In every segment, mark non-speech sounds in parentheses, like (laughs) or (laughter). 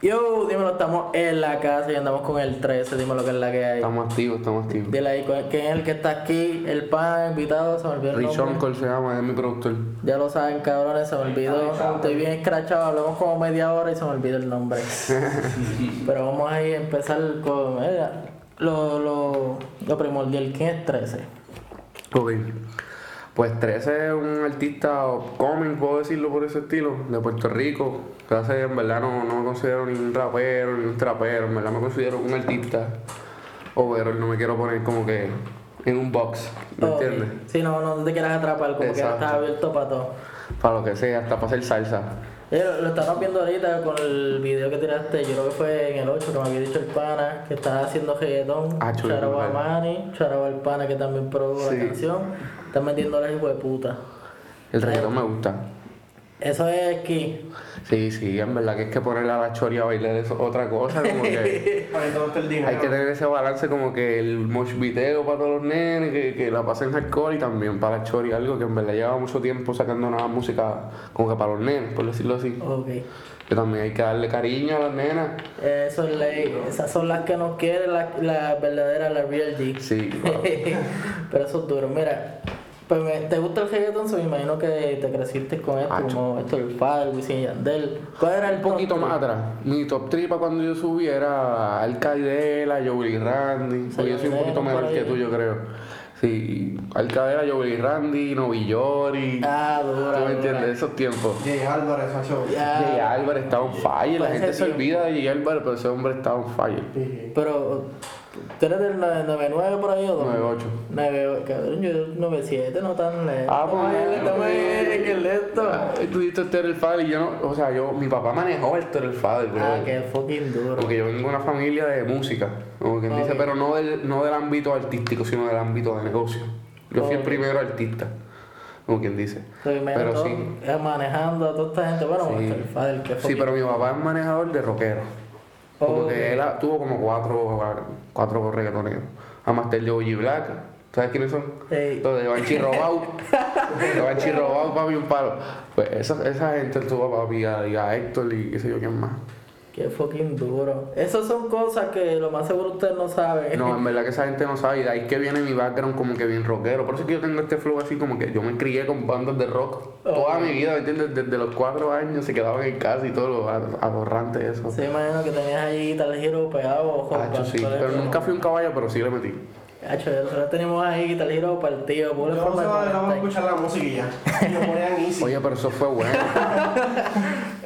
Yo, dímelo, estamos en la casa y andamos con el 13, dime lo que es la que hay. Estamos activos, estamos activos. Dile ahí ¿cuál- quién es el que está aquí, el pan, invitado, se me olvidó el Rich nombre. Uncle se llama, es mi productor. Ya lo saben, cabrones, se me olvidó. Estoy bien escrachado, hablamos como media hora y se me olvidó el nombre. (laughs) Pero vamos a ir a empezar con eh, lo, lo, lo primordial. ¿Quién es 13? Ok. Pues 13 es un artista upcoming, puedo decirlo por ese estilo, de Puerto Rico. Que hace, en verdad no, no me considero ni un rapero ni un trapero, en verdad me considero un artista overall, no me quiero poner como que en un box, ¿me entiendes? Sí, no, no te quieras atrapar, como que Exacto. estás abierto para todo. Para lo que sea, hasta para hacer salsa. Lo, estamos viendo ahorita con el video que tiraste, yo creo que fue en el 8 que me había dicho el pana, que estaba haciendo reggaetón. Ah, chulo, Charaba. Manny, charaba al pana que también produjo Sí. la canción. Están metiendo la hijo de puta. El reggaetón me gusta. Eso es aquí. Sí, sí, en verdad que es que ponerle a la choria a bailar es otra cosa, como que (laughs) el hay que tener ese balance como que el mosh video para todos los nenes, que, que la pasen hardcore y también para la choria, algo que en verdad lleva mucho tiempo sacando nueva música como que para los nenes, por decirlo así. Ok. Que también hay que darle cariño a las nenas. Eso es ley. Esas son las que nos quieren, la, la verdadera, la real G. Sí. (laughs) Pero eso es duro. Mira, pues me- ¿te gusta el reggaetón? Me imagino que te creciste con esto, Acho. como esto del Fal, Wisin Yandel. ¿Cuál era el Un poquito top más three? atrás. Mi top 3 para cuando yo subí era Alcaidela, Joey Randy. Porque yo soy un poquito por que tú, yo creo. Sí, Alcaidela, Joey Randy, Novillori. Ah, dura. ¿Tú me entiendes? Esos tiempos. Jay Álvarez, Sacho. Ya. Jay Álvarez está on fire. La Para gente se olvida de Jay Álvarez, pero ese hombre está on fire. Pero, ¿tú eres del 99 por ahí o dos? 98. 98, cabrón, yo 97, no tan lento. Ah, pues, qué lento. Tú dijiste Terrell Fader y yo no. O sea, yo, mi papá manejó el Terrell Fader, bro. Ah, qué fucking duro. Porque yo vengo de una familia de música, como quien dice, pero no del, no del ámbito artístico, sino del ámbito de negocio. Yo fui el primero artista, como quien dice. Pero todo, sí. eh, manejando a toda esta gente. Bueno, Sí. el Fadel, que Sí, pero mi papá es manejador de rockero. Como Ok. que él tuvo como cuatro, cuatro reggaetoneros. A Master de OG Black. ¿Sabes quiénes son? Ey. Los de Banchi Robau. de Banchi Robau, papi, un palo. Pues esa, esa gente tuvo a papi, a, a Héctor y qué sé yo quién más. Qué fucking duro. Esas son cosas que lo más seguro ustedes no saben. No, en verdad que (laughs) esa gente no sabe. Y de ahí que viene mi background como que bien rockero. Por eso es que yo tengo este flow así como que yo me crié con bandas de rock. Toda mi vida, ¿me entiendes? Desde los cuatro años se quedaban en casa y todo lo aborrante eso. Se imagino que tenías ahí Guitar Hero pegado. ojo, Hacho, sí. Pero nunca fui un caballo, pero sí le metí. Hacho, nosotros tenemos ahí Guitar Hero partido. Por Yo no a escuchar la (laughs) easy. Oye, pero eso fue bueno. (laughs)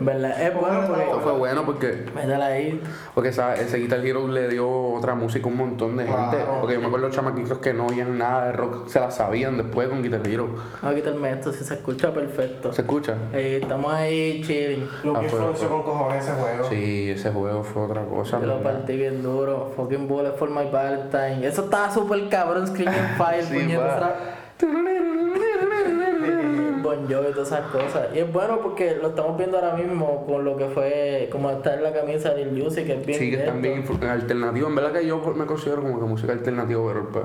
¿Verdad? Es bueno porque. fue bueno porque, Métela ahí. porque esa- ese Guitar Hero le dio otra música a un montón de gente. Claro. Porque yo me acuerdo los chamaquitos que no oían nada de rock, se la sabían después con Guitar Hero. Vamos a quitarme esto si se escucha perfecto. ¿Se escucha? Ahí, estamos ahí chilling. Lo que Ah, fue- influenció con cojones ese juego. Sí, ese juego fue otra cosa. Yo lo partí bien duro. Fucking bullet for my Valentine. Eso estaba súper cabrón. Screaming (laughs) Fire, Sí, puñetas, y todas esas cosas. Y es bueno porque lo estamos viendo ahora mismo con lo que fue, como está en la camisa del Music, que es bien Sí, que están bien alternativo. En verdad que yo me considero como que música alternativa, pero pues,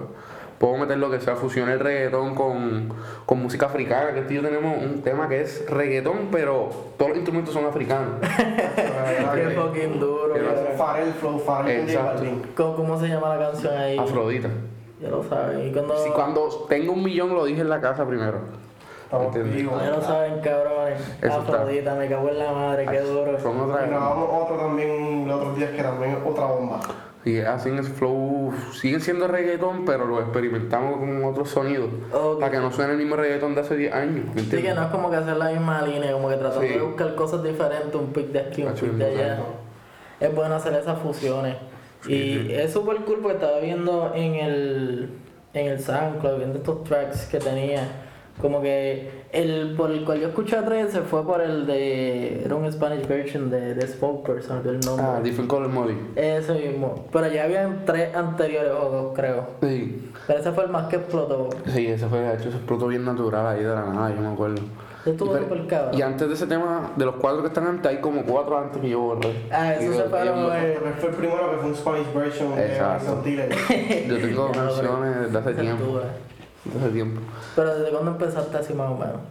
puedo meter lo que sea, fusionar el reggaetón con, con música africana. Que tío tenemos un tema que es reggaetón, pero todos los instrumentos son africanos. (laughs) Qué fucking duro. Farel, Flow, Farel. ¿Cómo, cómo se llama la canción ahí? Afrodita. Ya lo saben. Y cuando... Si cuando tengo un millón lo dije en la casa primero. Vivos. Ya lo saben, está. Afrodita, me cago en la madre, qué duro. Son Y otras. grabamos otro también los otros días que también es otra bomba. Y así es flow. Siguen siendo reggaetón, pero lo experimentamos con otros sonidos. Ok. Para que no suene el mismo reggaetón de hace 10 años. ¿me Sí, que no es como que hacer la misma línea, como que tratando Sí. de buscar cosas diferentes, un pic de aquí, un Hacho, pic de allá. Es bueno hacer esas fusiones. y es súper cool porque estaba viendo en el, en el SoundCloud, viendo estos tracks que tenía. Como que el por el cual yo escuché a 13 fue por el de. Era un Spanish version de, de Spokesperson, el nombre. Ah, Different Color Molly. Ese mismo. Pero ya habían tres anteriores o dos, creo. Sí. Pero ese fue el más que explotó. Sí, ese fue, de hecho, ese explotó bien natural ahí de la nada, yo me acuerdo. Estuvo Y, súper cabrón. y antes de ese tema, de los cuatro que están antes, hay como cuatro antes que yo borré. Ah, eso Y se eh. Porque fue el primero que fue un Spanish version de Exacto. Tiller. Yo tengo (laughs) canciones desde hace tiempo. Desde (laughs) hace tiempo. Pero desde cuándo empezaste así más o menos.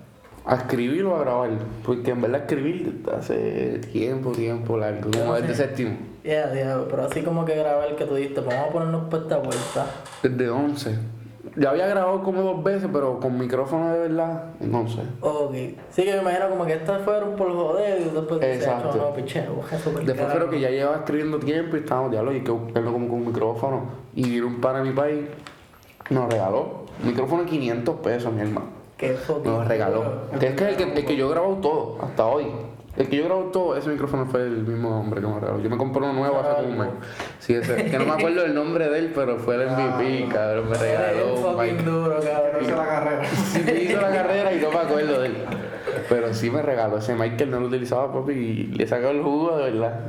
A escribir o a grabar. Porque en verdad escribir hace tiempo, tiempo largo. Como desde séptimo. Ya, ya, pero así como que grabar que tú dijiste, vamos a ponernos por esta vuelta. Desde 11. Ya había grabado como dos veces, pero con micrófono de verdad, no sé. Ok. Sí que me imagino como que estas fueron por joder y después dices, Exacto. no, piche, busca (laughs) super Después creo que ya llevaba escribiendo tiempo y estábamos, diablo, y que buscando como con un micrófono. Y vino un par a mi país, nos regaló. Un micrófono de 500 pesos, mi hermano. Que fucking Nos regaló. Que es que el que, el que yo he grabado todo, hasta hoy. El que yo he grabado todo, ese micrófono fue el mismo hombre que me regaló. Yo me compré uno nuevo hace como un mes. Sí, ese, que no me acuerdo el nombre de él, pero fue el MVP, cabrón, me regaló. un duro, cabrón. hice la carrera. Sí, me hizo la carrera y no me acuerdo de él. Pero sí me regaló ese Michael, no lo utilizaba, papi, y le sacó el jugo de verdad.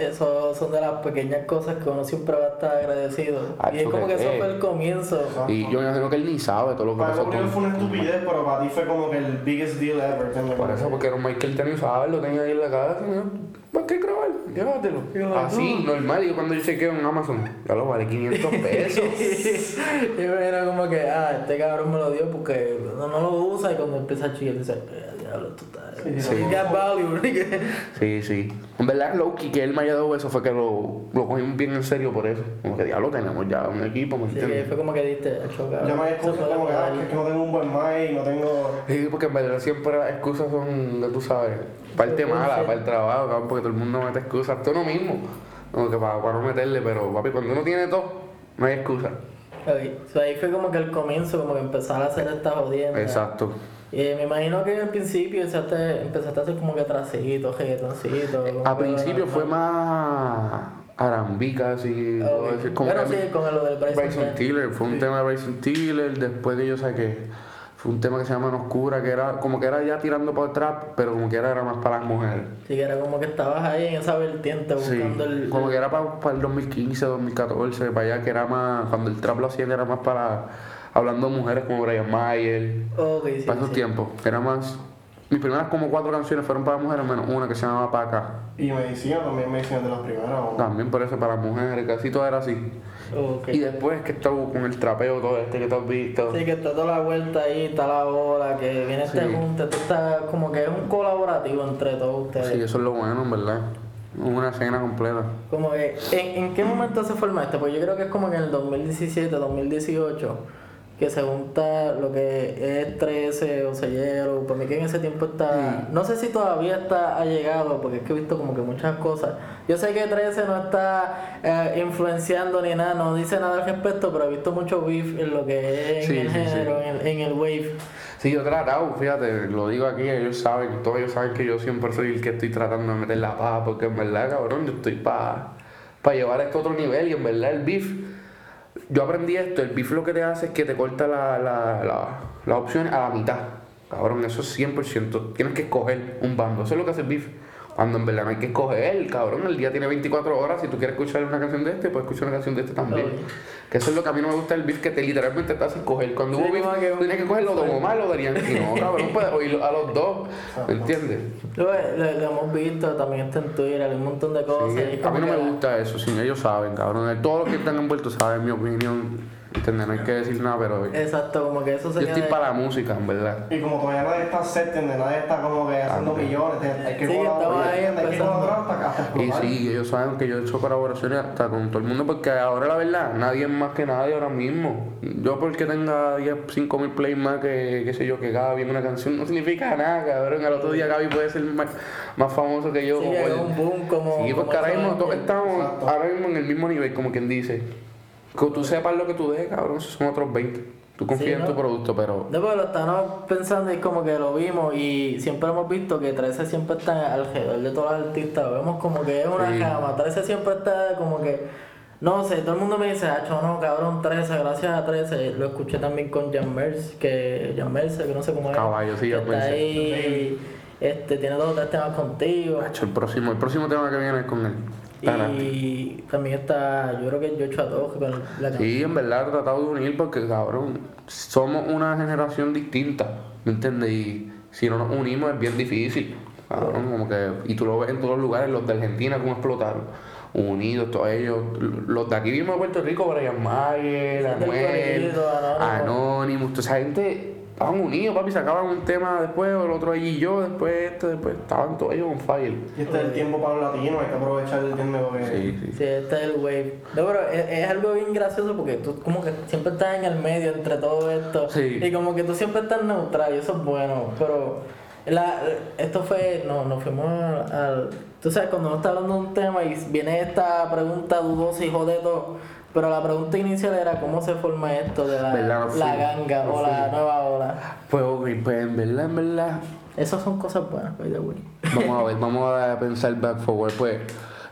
Eso son de las pequeñas cosas que uno siempre va a estar agradecido. Ah, y es como que eso fue el comienzo. Y yo me imagino que él ni sabe todo lo que Para conmigo fue una estupidez, pero para ti fue como que el biggest deal ever. Por eso, porque era un Michael tenía usaba, lo tenía ahí en la casa, ¿no? ¿Para qué grabar? Llévatelo. Así, normal. Y yo cuando yo chequeo en Amazon, ya lo vale 500 pesos. (laughs) y me era como que, ah, este cabrón me lo dio porque no, no lo usa y cuando empieza a chillar dice, "Eh, diablo, tú estás... Sí, sí. Value, (laughs) nigga". Sí, sí. En verdad, Loki, que él me haya dado eso, fue que lo, lo cogimos bien en serio por eso. Como que diablo, tenemos ya un equipo, ¿me que entiendes? fue como que diste, "Acho, cabrón, Yo me puede como que, ah, jugar". que es que no tengo un buen mic, no tengo. Sí, porque en verdad siempre las excusas son, de, tú sabes, parte Sí, mala, sí. para el trabajo, cabrón, porque todo el mundo mete excusas, hasta uno mismo. Como que para, para no meterle, pero papi, cuando uno tiene todo, no hay excusa. Ok, so ahí fue como que el comienzo, como que empezar a hacer estas jodiendas. Exacto. Y me imagino que al principio empezaste, empezaste a hacer como que trasitos, reggaetoncitos. A principio fue más arambica, así, Ok. puedo decir, como Pero que sí, con lo del Bryson Bryson Tiller. Fue un tema de Bryson Tiller, después que yo saqué, fue un tema que se llama En Oscura, que era como que era ya tirando para el trap, pero como que era, era más para las mujeres. Sí, que era como que estabas ahí en esa vertiente Sí, buscando el. como que era para, para el 2015, 2014, para allá que era más, cuando el trap lo hacían era más para, hablando de mujeres como Brian Mayer, Ok, sí, para esos sí. tiempos, era más, mis primeras como cuatro canciones fueron para mujeres, menos una que se llamaba Paca, Y medicina también, medicina de las primeras. ¿o? también por eso para mujeres, casi todo era así. Y después que estaba con el trapeo todo este que tú has visto. Sí, que está toda la vuelta ahí, está la bola, que viene este Sí. junte, esto está como que es un colaborativo entre todos ustedes. Sí, eso es lo bueno, en verdad. Una escena completa. Como que, ¿en, ¿en qué momento se forma esto? Pues yo creo que es como que en el 2017, 2018, que se junta lo que es 13 o Sellero. Para mí que en ese tiempo está. No sé si todavía está ha llegado, porque es que he visto como que muchas cosas. Yo sé que 13 no está eh, influenciando ni nada, no dice nada al respecto, pero he visto mucho beef en lo que es en el sí, sí. género, En, el, en el wave. Sí, yo he tratado, fíjate, lo digo aquí, ellos saben, todos ellos saben que yo siempre soy el que estoy tratando de meter la paja, porque en verdad, cabrón, yo estoy para llevar esto a otro nivel y en verdad el beef, yo aprendí esto, el beef lo que te hace es que te corta la, la, la, opciones a la mitad, cabrón, eso es 100%, tienes que escoger un bando, eso es lo que hace el beef. Cuando en verdad no hay que escoger, cabrón, el día tiene 24 horas, si tú quieres escuchar una canción de este, puedes escuchar una canción de este también. Que eso es lo que a mí no me gusta del beef, que te literalmente te hace escoger. Cuando Sí, hubo beef, que- tienes que coger lo de Omar o de. No, (laughs) cabrón, puedes oírlo a los dos. ¿Me entiendes? Lo, lo- lo hemos visto, también está en Twitter, hay un montón de cosas. Sí, a mí no me gusta eso, sí, ellos saben, cabrón. Todos los que están envueltos saben mi opinión. ¿Entiendes? No hay que decir nada, pero yo Exacto, como que eso se estoy queda- para la música, en verdad. Y como todavía nadie está set. Nadie está como que haciendo También. millones, hay que Sí, colaborar, hay que colaborar hasta, hasta Y sí, ellos saben que yo he hecho colaboraciones hasta con todo el mundo porque ahora la verdad, nadie es más que nadie ahora mismo. Yo porque tenga 10, 5 mil plays más que, qué sé yo, que Gaby en una canción no significa nada, cabrón. Al otro día Gaby puede ser más, más famoso que yo. Sí, o que por- es un boom como. Sí, como porque ahora mismo todos estamos ahora mismo en el mismo nivel, como quien dice. Que tú sepas lo que tú dejes, cabrón, esos son otros 20. Tú confías Sí, en tu producto, pero No, pero lo estamos pensando y como que lo vimos y siempre hemos visto que 13 siempre está alrededor de todos los artistas. Lo vemos como que es una Sí. cama. 13 siempre está como que. No sé, todo el mundo me dice, ah, no, cabrón, 13, gracias a 13. Lo escuché también con Jan Merce, que Jan Merce, que no sé cómo es. Caballo, sí, Jan Merce. ahí, este, tiene dos o tres temas contigo. Hacho, el próximo, el próximo tema que viene es con él. Está. Y también está, yo creo que Yocho Adoge con la canción. Sí, en verdad he tratado de unir porque, cabrón, somos una generación distinta, ¿me entiendes? Y si no nos unimos es bien difícil, cabrón, como que... Y tú lo ves en todos los lugares, los de Argentina, cómo explotaron, unidos, todos ellos. Los de aquí mismo de Puerto Rico, Brian Mayer, Anuel. Anonymous, toda esa gente estaban unidos, papi, sacaban un tema después, el otro allí y yo, después este, después estaban todos ellos on fire. Y este es el tiempo para los latinos, hay que aprovechar el tiempo que... Sí, sí. Sí, este es el wave. No, pero es, es algo bien gracioso porque tú como que siempre estás en el medio entre todo esto. Sí. Y como que tú siempre estás neutral y eso es bueno. Pero la, esto fue, no, nos fuimos al, Tú sabes, cuando uno está hablando de un tema y viene esta pregunta dudosa y jode todo. Pero la pregunta inicial era cómo se forma esto de la, la ganga o la nueva ola. Pues, ok, pues en verdad, en verdad, Esas son cosas buenas, by the way. Vamos a ver, vamos a pensar back forward. Pues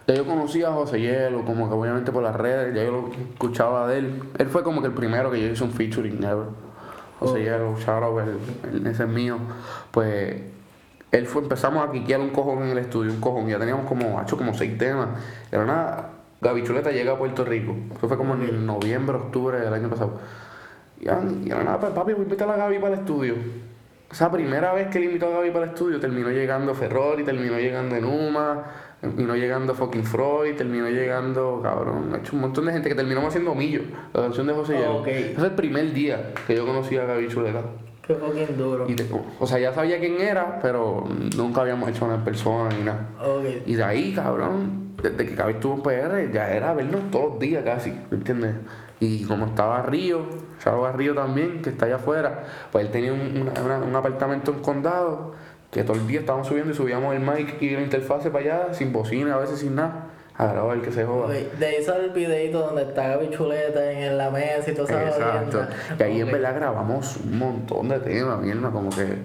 ya yo conocí a José Hielo, como que obviamente por las redes, ya yo lo escuchaba de él. Él fue como que el primero que yo hice un featuring ever. José Hielo, shout ese es mío. Pues él fue, empezamos a quiquear un cojón en el estudio, un cojón. Ya teníamos como, hecho como seis temas. Era una Gabichuleta llega a Puerto Rico. Eso fue como en noviembre, octubre del año pasado. Y ya nada, pues, papi, voy a invitar a Gaby para el estudio. Esa primera vez que le invitó a Gaby para el estudio, terminó llegando Ferrari, terminó llegando Enuma, terminó llegando fucking Freud, terminó llegando, cabrón, ha hecho un montón de gente que terminamos haciendo Millo, la canción de José. Ok. Ese es el primer día que yo conocí a Gaby Chuleta. Qué fucking duro. Y de- o sea, ya sabía quién era, pero nunca habíamos hecho una en persona ni nada. Ok. Y de ahí, cabrón, desde que Gaby estuvo en PR, ya era vernos todos los días casi, ¿me entiendes? Y como estaba Río, estaba Río también, que está allá afuera, pues él tenía un, una- una- un apartamento en condado, que todo el día estábamos subiendo y subíamos el mic y la interfase para allá, sin bocina, a veces sin nada, a grabar que se joda. De ahí sale el videito donde está Gaby Chuleta en, la mesa y todo eso. Exacto. Y ahí en verdad grabamos un montón de temas, mierda, como que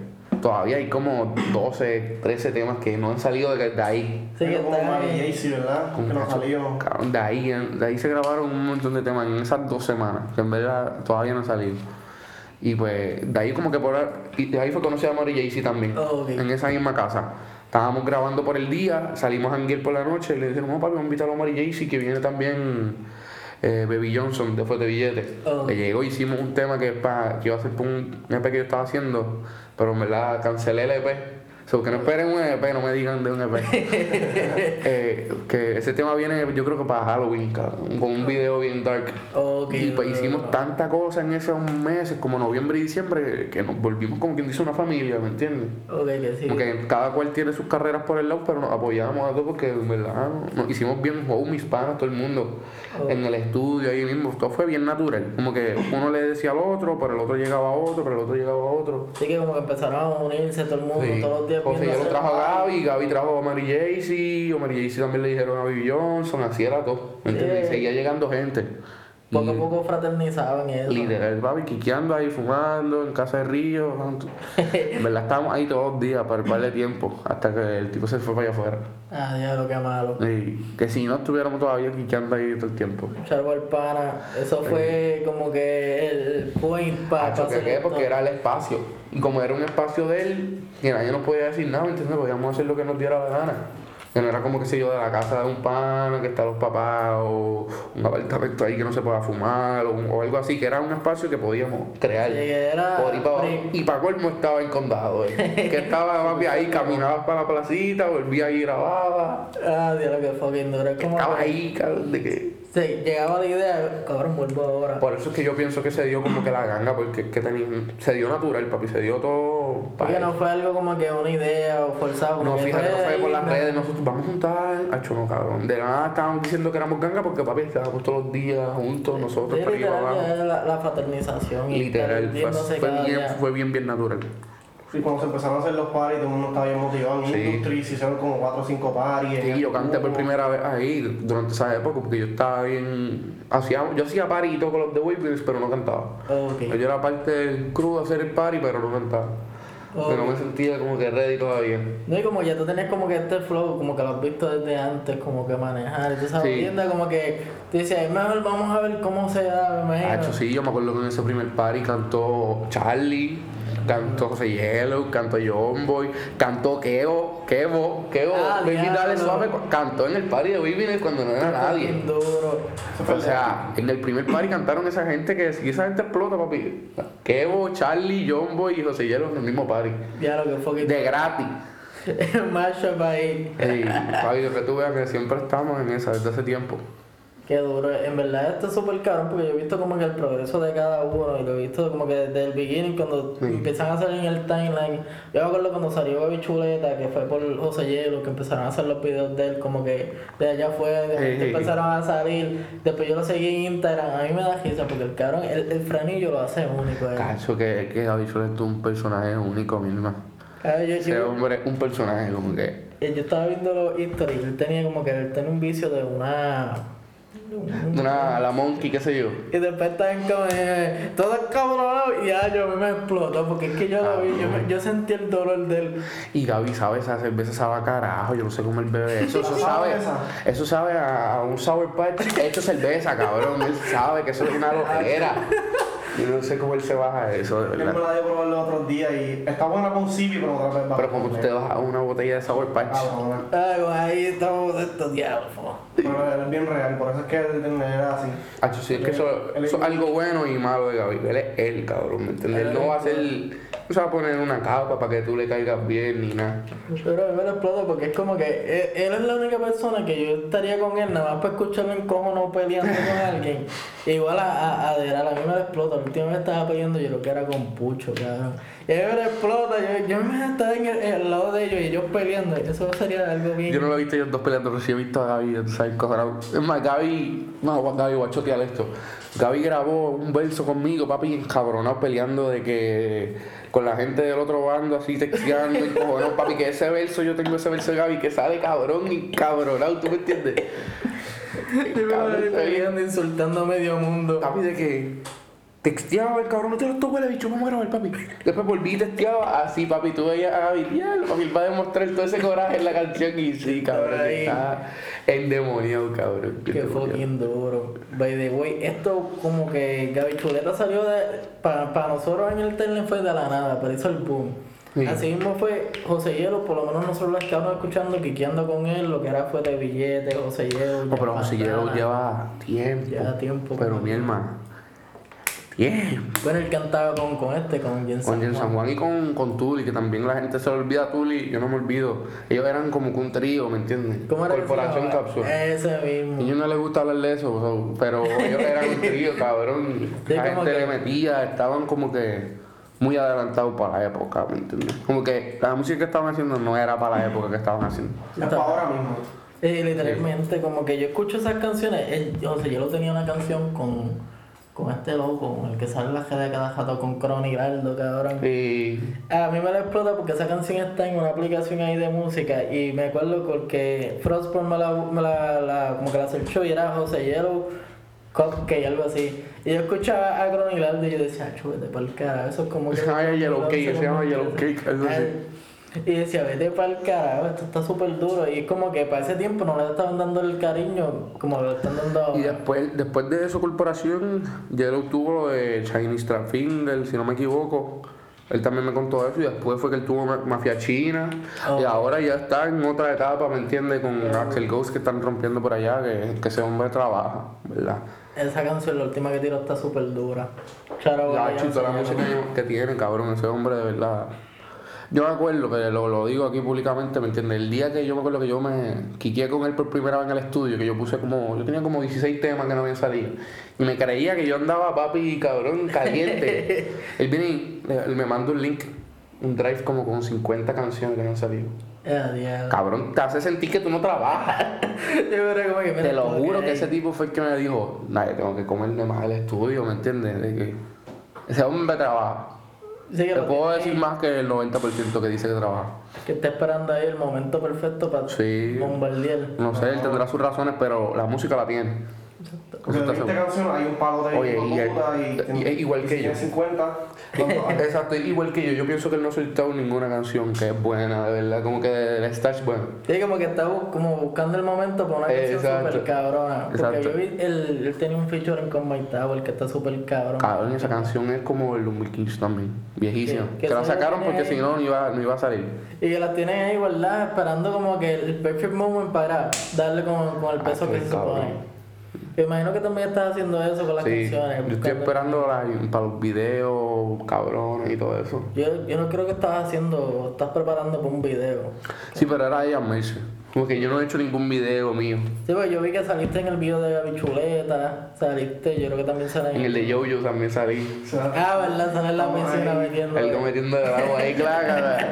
todavía hay como 12, 13 temas que no han salido de, de ahí. Sí, que como está Mari ahí. Jaycee, ¿verdad? Con que eso, salió. cabrón, de ahí, de ahí se grabaron un montón de temas en esas dos semanas, que en verdad todavía no han salido. Y pues de ahí como que por y de ahí fue conocida a Mary Jaycee también, Oh, en esa misma casa. Estábamos grabando por el día, salimos a janguear por la noche y le dijeron, no papi, vamos a invitar a Mary Jaycee que viene también eh, Baby Johnson de Fuerte Billete. Oh. Le llegó, hicimos un tema que, pa, que iba a ser un EP que yo estaba haciendo, pero en verdad cancelé el EP. So, que no esperen un EP, no me digan de un EP. (laughs) Eh, que ese tema viene, yo creo que para Halloween, cabrón, con un video bien dark. Ok, y pues hicimos duro. tanta cosa en esos meses, como noviembre y diciembre, que nos volvimos como quien dice una familia, ¿me entiendes? Ok, que sí. Porque cada cual tiene sus carreras por el lado, pero nos apoyamos a todos porque en verdad nos hicimos bien homies, panas, todo el mundo. Oh. En el estudio, ahí mismo, todo fue bien natural. Como que uno le decía al otro, pero el otro llegaba a otro, pero el otro llegaba a otro. Así que como que empezaron a unirse todo el mundo, Sí. todos los días Hacer trajo a. Gaby, Gaby trajo a Mary Jaycee, o Mary Jaycee también le dijeron a Baby Johnson, así era todo. ¿Me entiendes? Y seguía llegando gente. Poco a poco fraternizaban eso. Literal, papi, quiqueando ahí, fumando en casa de Río. En verdad (laughs) estábamos ahí todos los días para el par de tiempo, hasta que el tipo se fue para allá afuera. Ah, diablo, qué malo. Y que si no estuviéramos todavía quiqueando ahí todo el tiempo. Charbo al pana, eso fue como que el point para que qué, porque era el espacio. Y como era un espacio de él, y nadie nos podía decir nada, ¿me entiendes? Podíamos hacer lo que nos diera la gana. Que no era como que sé yo de la casa de un pana que está los papás o un apartamento ahí que no se pueda fumar o, o algo así, que era un espacio que podíamos crear. Sí, que era Por ahí para. Y para colmo estaba en condado, eh. (laughs) que estaba papi ahí, caminabas para la placita, volvía ahí y grababa. Ah, diablo, que fucking duro. Es como Estaba ahí, cabrón, de que. Sí, llegaba la idea, cabrón, vuelvo ahora. Por eso es que yo pienso que se dio como que la ganga, porque que tenía, se dio natural, papi, se dio todo. Porque no fue algo como que una idea o forzado. No, fíjate, no fue por las redes, nosotros vamos a juntar, hacho no cabrón. De nada estábamos diciendo que éramos ganga porque papi estábamos todos los días juntos, nosotros Sí, literal, la, la fraternización. y Literal, fue, fue bien, fue bien, bien natural. Sí, cuando se empezaron a hacer los parties, todo el mundo estaba bien motivado en Sí. Industry, se hicieron como 4 o 5 parties. Sí, yo canté por primera vez ahí durante esa época porque yo estaba bien. Hacía, yo hacía party y todo con los The Wavers, pero no cantaba. Ok. Yo era parte del crew de hacer el party, pero no cantaba. Porque no me sentía como que ready todavía. No, y como ya tú tenías como que este flow, como que lo has visto desde antes, como que manejar, sabes, Sí. como que tú dices, "Es mejor vamos a ver cómo se da, me Ah, imagino. sí, yo me acuerdo que en ese primer party cantó Charlie, cantó José Yellow, cantó John Boy, cantó Kevo, Kevo, Kevo, Ah, Baby Dale. Suave, cantó en el party de Baby cuando no era nadie. Duro. Fue O sea, en el primer party cantaron esa gente que si esa gente explota, papi. Kevo, Charlie, John Boy y José Yellow en el mismo party. Ya lo que fucking De gratis. (laughs) mashup ahí. Ey, papi, que tú veas que siempre estamos en esa desde hace tiempo. Qué duro. En verdad esto es súper caro porque yo he visto como que el progreso de cada uno y lo he visto como que desde el beginning cuando Sí. empiezan a salir en el timeline. Yo me acuerdo cuando salió Baby Chuleta, que fue por José Hielo, que empezaron a hacer los videos de él como que de allá afuera, de sí. empezaron a salir. Después yo lo seguí en Instagram. A mí me da risa porque el cabrón, el, el franillo lo hace único. eh. Cacho, que, que Gaby Chuleto es un personaje único, misma. Ese hombre es un personaje como que. eh, yo estaba viendo los historias y él tenía como que él tenía un vicio de una. Un- Una, la monkey, qué sé yo. Y después estaban como, eh, todo cabronado y ya yo a mí me explotó porque es que yo lo vi, yo, me- yo sentí el dolor de él. Y Gaby sabe esa cerveza sabe a carajo, yo no sé cómo él bebe (laughs) eso. Eso ¿La sabe, eso sabe a, a un sour patch hecho cerveza, cabrón. Él sabe que eso es una (laughs) loquera. Yo no sé cómo él se baja de eso, de verdad. la dio a probar los otros días y está buena con Civi, pero otra vez va Pero como tú te bajas una botella de sour patch. Cabrona. Ay, güey, ahí estamos de estos diablos. Pero él es bien real, por eso es que él era así. Hacho, sí, es que eso, es algo bueno y malo de Gaby. Él es él, cabrón, ¿me entiendes? Él no va a ser. No se va a poner una capa para que tú le caigas bien ni nada. Pero a mí me lo explota porque es como que él, él es la única persona que yo estaría con él nada más para escucharlo en no peleando con (laughs) alguien. Y igual a, a, a Deral, a mí explota. La última vez estaba peleando yo lo que era con Pucho, cabrón. Y a explota, yo, yo me estaba en el, en el lado de ellos y ellos peleando. Eso sería algo bien. Yo no lo he visto ellos dos peleando, pero sí he visto a Gaby, sabes. Es más, Gaby, no, Gaby, voy a chotear esto. Gaby grabó un verso conmigo, papi, encabronado, peleando de que con la gente del otro bando, así texteando, y cojonado, (laughs) papi, que ese verso, yo tengo ese verso de Gaby que sale cabrón y cabronado, ¿tú me entiendes? (laughs) Yo me peleando, insultando a medio mundo. Papi, de que texteaba el cabrón, no te lo toques, le bicho, vamos a grabar, papi. Después volví y texteaba así, papi, tú veías a Gaby, papi, él va a demostrar todo ese coraje en la canción y sí, cabrón, está endemoniado, cabrón. Qué fucking duro. By the way, esto como que Gaby Chuleta salió de. Para nosotros en el Telen fue de la nada, pero hizo el boom. Sí. Así mismo fue José Hielo, por lo menos nosotros lo estábamos escuchando, quiqueando con él, lo que era fue de billetes, José Hielo. No, pero José Hielo lleva tiempo. Lleva tiempo. Pero mi hermano. Tiempo. Bueno, él cantaba con, con este, con Jen Con Jen San Juan y con, con Tuli, que también la gente se le olvida a Tuli, yo no me olvido. Ellos eran como que un trío, ¿me entiendes? ¿Cómo era que se Corporación? Cápsula. Ese A mismo. ellos no les gusta hablar de eso, so, pero ellos eran un trío, (laughs) cabrón. Sí, La gente que- le metía, estaban como que muy adelantados para la época, ¿me entiendes? Como que la música que estaban haciendo no era para la época que estaban haciendo. Es para ahora mismo. Eh, literalmente, como que yo escucho esas canciones. Él, José Hielo tenía una canción con, con este loco, con el que sale la de cada jato con Croniraldo, cabrón. Y A mí me la explota porque esa canción está en una aplicación ahí de música y me acuerdo porque Frostborn me la, me la, la- como que la searchó y era José Hielo Cupcake, algo así. Y yo escuchaba a Croniraldo y yo decía, chúvete para el carajo, eso es como que... Se llama Yellow Cake, se llama Yellow Cake. Y decía, vete para el carajo, esto está súper duro. Y es como que para ese tiempo no le estaban dando el cariño como lo están dando Y ahora. después, después de su corporación, Yellow tuvo lo de Chinese Trap Finger, si no me equivoco. Él también me contó eso y después fue que él tuvo ma- Mafia China. Oh. Y ahora ya está en otra etapa, ¿me entiendes? Con Axel Ghost que están rompiendo por allá, que, que ese hombre trabaja, ¿verdad? Esa canción, la última que tiró, está súper dura. Charo, La la música que tiene, cabrón, ese hombre de verdad. Yo me acuerdo que lo, lo digo aquí públicamente, ¿me entiendes? El día que yo me acuerdo que yo me quiqué con él por primera vez en el estudio, que yo puse como, yo tenía como 16 temas que no habían salido. Y me creía que yo andaba, papi, cabrón, caliente. (laughs) él viene y él me manda un link, un drive como con 50 canciones que no han salido. Eh, diablo. Cabrón, te hace sentir que tú no trabajas. (laughs) Yo Te lo juro que ese tipo fue el que me dijo, yo tengo que comerme más el estudio, ¿me entiendes? De que ese hombre trabaja. Sí, Te puedo decir más que el 90% que dice que trabaja. Que está esperando ahí el momento perfecto para Sí. bombardear. No sé, él tendrá sus razones, pero la música la tiene. Eso en esta canción hay un palo de Oye, y él- puta y es igual y que yo. tiene 50. ¿cuánto hay? Exacto, igual que yo. Yo pienso que él no ha soltado ninguna canción que es buena, de verdad. Como que el stage bueno. Sí, como que está como buscando el momento para una canción súper cabrona. Porque Exacto. yo vi, él, él tenía un featuring con Mike Tower que está súper cabrón. Cabrón, esa canción es como el 2015 también. Viejísima. Que- que Que la se la sacaron porque ahí. si no, no iba, no iba a salir. Y que la tienen ahí guardadas esperando como que el perfect moment para darle con, con el peso Ah, que qué se supone. Me imagino que también estás haciendo eso con las Sí, canciones. yo estoy esperando la- para los videos, cabrones y todo eso. Yo, yo no creo que estás haciendo, estás preparando para un video. Sí, pero era ella Mercy. Como que yo no he hecho ningún video mío. Sí, pues yo vi que saliste en el video de Gaby Chuleta, saliste, yo creo que también sale En el de Jojo también salí. Ah, verdad, sale en la piscina metiendo. El cometiendo de agua ahí, claro.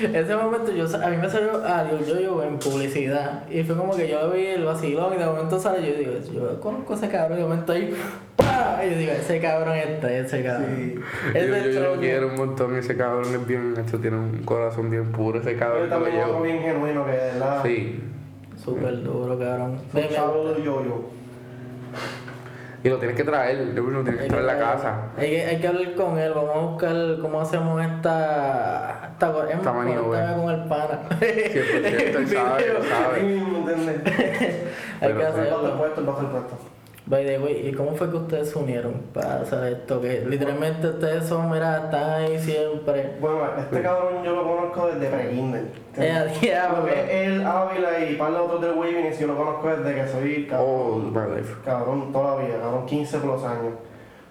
(laughs) Ese momento yo, a mí me salió Ariel Yoyo en publicidad y fue como que yo vi el vacilón y de momento sale yo digo, yo conozco a ese cabrón y de momento ahí ¡pah! y yo digo, ese cabrón este, ese cabrón. Sí. Yo, Ese yo, yo lo quiero un montón, ese cabrón es bien, esto tiene un corazón bien puro, ese Yo cabrón como también yo. bien genuino que de verdad. Sí. Súper duro, cabrón. Ve, me Chavo gusta. yo yo. Y lo tienes que traer, yo lo tienes que traer a la casa. Hay que, hay que hablar con él, vamos a buscar cómo hacemos esta. esta Esta maniobra. con el pana. (laughs) 100%, él (laughs) sabe, él sabe. mismo, ¿entiendes? hay que. El hacerlo. puesto, el bajo el puesto. By the way, ¿y cómo fue que ustedes se unieron para hacer esto? Que literalmente ustedes son, mira, están ahí siempre. Bueno, este cabrón yo lo conozco desde pre-kinder. Porque él, Ávila y par de otros del Waving, yo lo conozco desde que soy Oh, cabrón. life. Cabrón, toda la vida, cabrón, 15 plus años.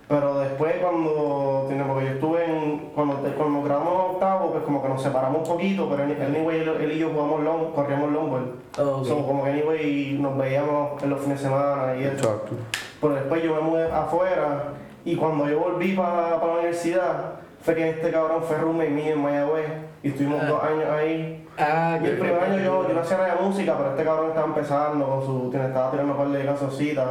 Pero después cuando, tiene- porque yo estuve en, cuando, cuando grabamos octavo, pues como que nos separamos un poquito, pero él, anyway, él, él y yo jugamos long, corríamos longboard. Oh, ok. So, como que anyway nos veíamos en los fines de semana y eso. Exacto. Pero después yo me mudé afuera y cuando yo volví para la universidad, fue que este cabrón fue roommate mío en Mayagüez y estuvimos Ah. dos años ahí. Ah, Y el primer año yo, yo no hacía nada de música, pero este cabrón estaba empezando con su, tiene- estaba tirando un par de cancioncitas.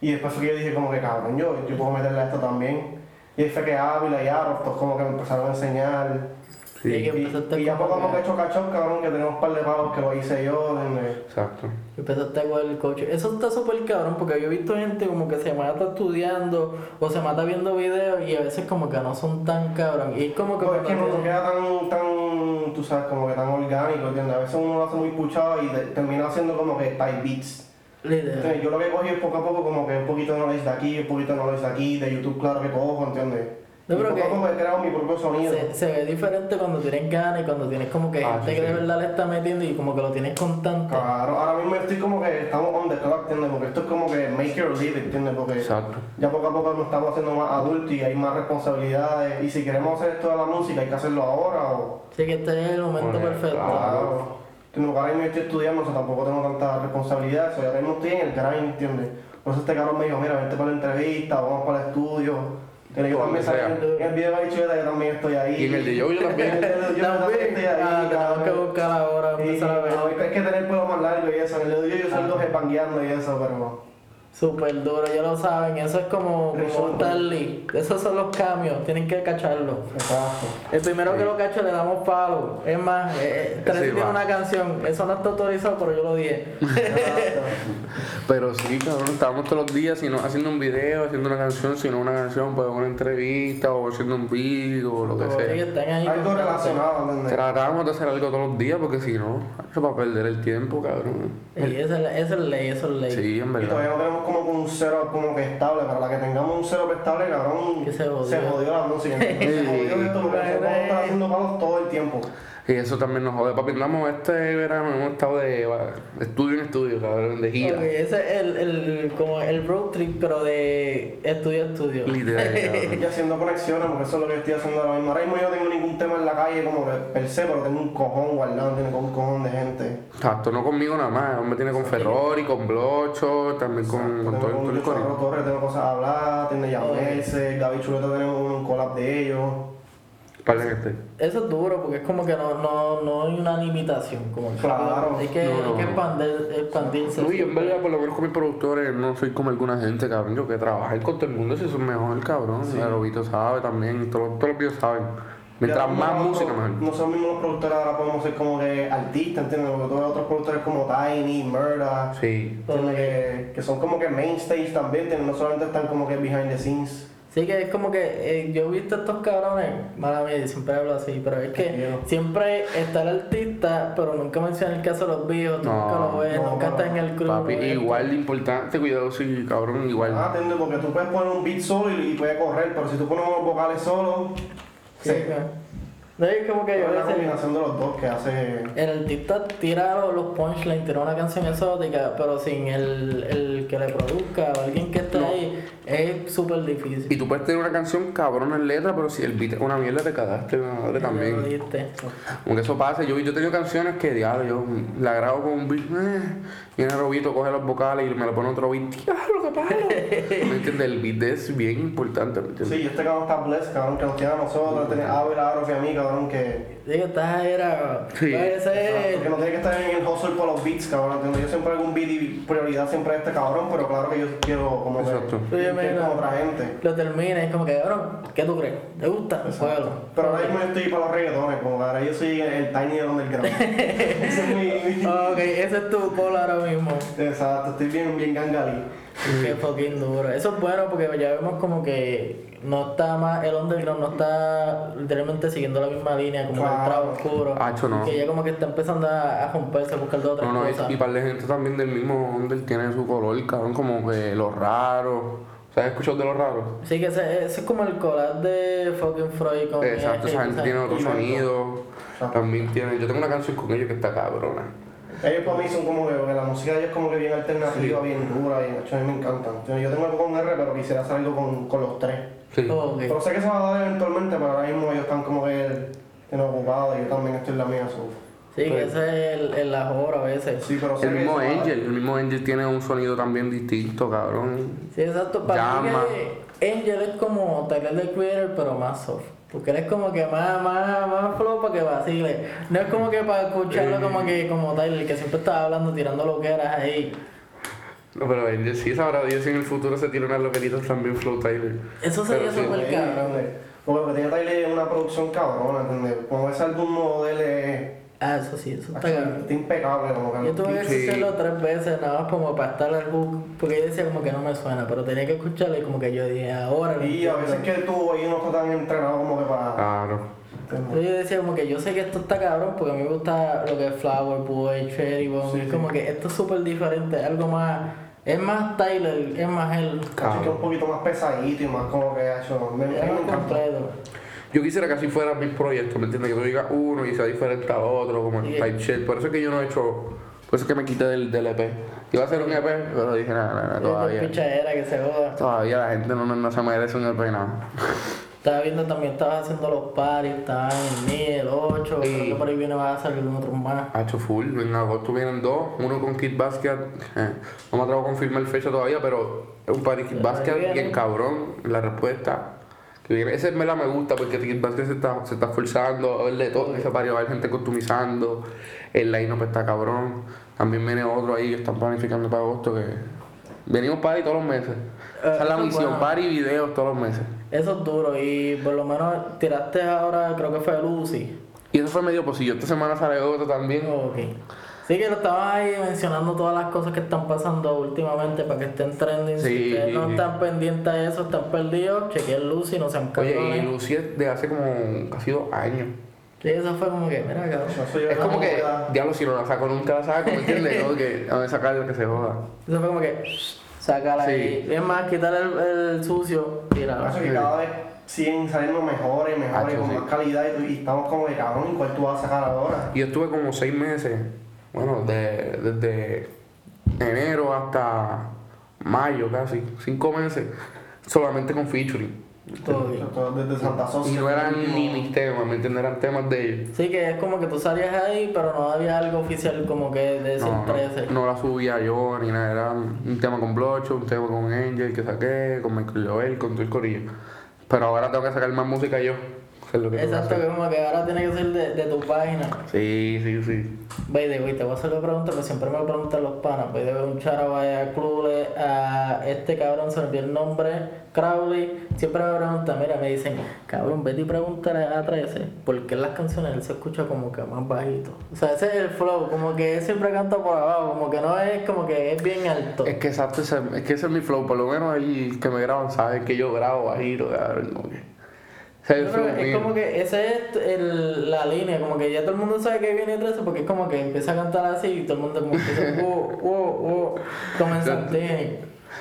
Y después fue que yo dije como que cabrón, yo, yo puedo meterle a esto también. Y fue que Ávila y Arostos como que me empezaron a enseñar. Sí, Y, y ya poco a poco he hecho cachón, cabrón, que tenemos un par de palos que lo hice yo. ¿entiendes? Exacto. Empezaste con el coach. Eso está súper cabrón porque yo he visto gente como que se mata estudiando o se mata viendo videos y a veces como que no son tan cabrón. Y es como que... Pues es que no, no queda tan, tan, tú sabes, como que tan orgánico, ¿entiendes? A veces uno lo hace muy puchado y termina haciendo como que type beats. Entonces, yo lo que cogí es poco a poco como que un poquito de knowledge de aquí, un poquito de knowledge de aquí, de YouTube claro que cojo, ¿entiendes? No, y pero poco que- a poco he creado mi propio sonido. Se, se ve diferente cuando tienes ganas y cuando tienes como que Ah, gente sí, que de sí. verdad le está metiendo y como que lo tienes constante. Claro, ahora mismo estoy como que estamos on the clock, ¿entiendes? Porque esto es como que make your live, ¿entiendes? Porque Exacto. ya poco a poco nos estamos haciendo más adultos y hay más responsabilidades. Y si queremos hacer esto de la música, hay que hacerlo ahora o... Así que este es el momento Bueno, perfecto. Claro. Porque ahora mismo estoy estudiando, o sea, tampoco tengo tanta responsabilidad, o sea, ahora mismo estoy en el grind, ¿entiendes? Por eso este cabrón me dijo, mira, vente para la entrevista, vamos para el estudio. Yo Donde también sea. en el video de Barichuleta, yo también estoy ahí. Y en el de Jojo (laughs) En también. el de Jojo yo también estoy ahí, Ah, tenemos que buscar ahora, empezar a ver. no, hay que tener el pelo más largo y eso. En el de Jojo yo salgo jepangueando y eso, pero... Súper duro, ya lo saben. Eso es como, como Eso. Stan Lee. Esos son los cambios, tienen que cacharlo. Exacto. El primero que lo cacho le damos palo. Es más, eh, eh, Tres Sí, tiene va. una canción. Eso no está autorizado, pero yo lo dije. Exacto. (laughs) Pero sí, cabrón, estábamos todos los días, sino haciendo un video, haciendo una canción, sino una canción, pues una entrevista o haciendo un video o lo que que sea. están ahí. Algo relacionado. Tratábamos de hacer algo todos los días porque si no, eso va a perder el tiempo, cabrón. Y esa es, esa es ley, eso es ley. Sí, en verdad. No tenemos como que un setup como que estable, para la que tengamos un setup estable, cabrón, Que se jodió. la música. se jodió esto porque vamos a estar haciendo palos todo el tiempo. Y eso también nos jode. Papi, andamos este verano, hemos estado de, de estudio en estudio, cabrón, de gira. Ok, ese es el, el, como el road trip, pero de estudio a estudio. Literal. (laughs) Y haciendo conexiones, porque eso es lo que estoy haciendo ahora mismo. Ahora mismo yo no tengo ningún tema en la calle como que per se, pero tengo un cojón guardado, tiene con un cojón de gente. Exacto, no conmigo nada más. Me tiene con Ferrori, con Blocho, también con, con tengo todo, el- con todo el Torres, tengo cosas a hablar, tiene ya. Merce, Gaby Chuleta tenemos un collab de ellos. Eso es duro porque es como que no, no, no hay una limitación. Como que Claro. Hay que, No, hay que expandir, expandirse. No, y en verdad, por lo menos con mis productores, no soy como alguna gente, cabrón. Yo que trabajar con todo el mundo, si es mejor, cabrón. Sí. El Lobito sabe también, todos, todos los videos saben. Mientras Ya más música, mejor. Nosotros mismos los productores ahora podemos ser como que artistas, ¿entiendes? Porque todos los otros productores como Tiny, Murda, Sí. Que, que son como que main stage también, ¿entiendes? no solamente están como que behind the scenes. Sí que es como que eh, yo he visto estos cabrones, mala mía, siempre hablo así, pero es que Tranquilo. siempre está el artista, pero nunca menciona el caso de los videos, tú No, nunca lo ves, no, nunca no. está en el club. Papi, ¿ves? igual de importante, cuidado, sí, cabrón, igual. Ah, ¿entiendes? Porque tú puedes poner un beat solo y, y puede correr, pero si tú pones unos vocales solos, Sí, No es como que es yo a veces- combinación de los dos que hace... El artista tira los, los punchlines, tira una canción exótica, pero sin el, el que le produzca o alguien que esté No. ahí, es súper difícil. Y tú puedes tener una canción cabrona en letra, pero si el beat es una mierda te cagaste madre Lo también. dijiste. Como que eso pasa, yo, yo he tenido canciones que, diablo, yo la grabo con un beat, eh, viene Robito, coge los vocales y me lo pone otro beat, diablo, qué palo. (laughs) ¿Me entiendes? El beat es bien importante, ¿me entiendes? Sí, este cabrón está blessed, cabrón, que nos tiene a nosotros, tiene a Abel, a Arof y a mí, cabrón, que... Digo, era. Sí. Ese es. Que no tiene que estar en el hustle por los beats, cabrón, ¿entiendes? Yo siempre hago un beat y prioridad siempre a este cabrón, pero claro que yo quiero como que... Exacto. Me- como otra gente. Lo termina y es como que, cabrón, ¿qué tú crees? ¿Te gusta? Pero ahora mismo yo estoy para los reggaetones, como que ahora yo soy el tiny del underground. (laughs) Ese es mi... Ok, ese es tu call ahora mismo. Exacto, estoy bien, bien gangalí. Qué fucking duro. Eso es bueno porque ya vemos como que no está más, el underground no está literalmente siguiendo la misma línea como el trap oscuro. Hacho, no. Que ya como que está empezando a, a romperse, a buscar de otras No, no, cosas. y, y par de gente también del mismo under tiene su color, cabrón, como que los raros. ¿Sabes escuchado de los raros? Sí, que ese, ese es como el collab de fucking Freud con Exacto, esa gente tiene otro sonido. También tiene. Yo tengo una canción con ellos que está cabrona. Ellos para mí son como que, porque la música de ellos es como que bien alternativa, bien dura, bien hecho, a mí me encantan. Yo tengo algo con R, pero quisiera hacer algo con, con los tres. Sí. Pero sé que se va a dar eventualmente, pero ahora mismo ellos están como que ocupados y yo también estoy en la mía. so. Sí, que ese es el, el a veces. Sí, pero El mismo. Angel, el mismo Angel tiene un sonido también distinto, cabrón. Sí, exacto. Para mí Llama. que Angel es como Tyler the Creator, pero más soft. Porque él es como que más, más, más flow para que vacile. No es como que para escucharlo como que como Tyler, que siempre estaba hablando, tirando lo que eras ahí. No, pero Angel sí sabrá Dios si en el futuro se tira unas loqueritas también Flow Tyler. Eso sería súper Sí, cabrón. ¿entiendes? Porque Tyler es una producción cabrona, ¿entiendes? Como ese álbum él es Ah, eso sí, eso está cabrón. está impecable. Como que Yo tuve que beats- Sí. escucharlo tres veces, nada más como para estar al hook, porque yo decía como que no me suena, pero tenía que escucharlo y como que yo dije, ahora lo Y a veces que tú ahí no está tan entrenado como que para... Claro. Entonces yo decía como que yo sé que esto está cabrón porque a mí me gusta lo que es Flower Boy, Cherry Bomb, Sí, es sí. como que esto es súper diferente, algo más, es más Tyler, es más él, Así que un poquito más pesadito y más como que ha hecho. Me, es me encanta. Yo quisiera que así fueran mis proyectos, ¿me entiendes? Que tú digas uno y sea diferente al otro, como el type shit. Por eso es que yo no he hecho. Por eso es que me quité del, del EP. Iba a hacer un EP, pero dije, nada, nada, todavía. pichadera que se joda. Todavía la gente no, no, no se merece un EP nada. Estaba viendo también, estabas haciendo los parties, estaban en el 10, el 8, Sí. creo que por ahí viene va a salir un otro más. Ha hecho full. En agosto vienen dos. Uno con Kid Basket. eh, no me atrevo a confirmar fecha todavía, pero es un party Kid Basket bien cabrón. La respuesta. Que viene. Ese me la me gusta porque se está, se está esforzando a ver de todo. Ese a haber gente customizando. El line-up está cabrón. También viene otro ahí que están planificando para agosto que. Venimos party todos los meses. Esa es la misión, bueno. party y videos todos los meses. Eso es duro y por lo menos tiraste ahora, creo que fue Lucy. Y eso fue medio posillo. Esta semana sale otro también. Ok. Sí que lo estabas ahí mencionando todas las cosas que están pasando últimamente para que estén trending. Sí. Si ustedes no están pendientes de eso, están perdidos, chequen Lucy, no sean Oye, y cabrones. Lucy es de hace como casi dos años. Sí, eso fue como que, mira, cabrón. Eso yo Es como que, ya- diablo, si no la saco nunca la saco, ¿me entiendes? (laughs) Como que, a ver, sacarla que se joda. Eso fue como que, sácala Sí. ahí. Es más, quitar el, el sucio, tírala. Pasa que cada vez siguen saliendo mejores y mejores, Hacho, con sí. más calidad y, y estamos como de cabrón, ¿y cuál tú vas a sacar ahora? Y yo estuve como seis meses, bueno, de, desde enero hasta mayo casi, cinco meses, solamente con featuring. Todo Desde Santa Y no eran ni mis temas, ¿me entiendes? Eran temas de ellos. Sí, que es como que tú salías ahí, pero no había algo oficial como que de decir No, 13. no, no la subía yo ni nada, era un tema con Blocho, un tema con Angel que saqué, con Michael Joel, con todo el corillo. Pero ahora tengo que sacar más música yo. Es lo que Exacto, que como que ahora tiene que ser de, de tu página. Sí, sí, sí. By the way, te voy a hacer la pregunta que siempre me preguntan los panas. By the way, un charo a Clule, a este cabrón se me el nombre, Crowley. Siempre me preguntan, mira, me dicen, cabrón, vete y pregúntale a 13, porque en las canciones él se escucha como que más bajito. O sea, ese es el flow, como que él siempre canta por abajo, como que no es como que es bien alto. Es que exacto, es que ese es mi flow, por lo menos el que me graban sabe que yo grabo bajito, cabrón, como que... Es como que esa es el, la línea, como que ya todo el mundo sabe que viene 13 porque es como que empieza a cantar así y todo el mundo como que dice, wow, wow, wow, como en Santini.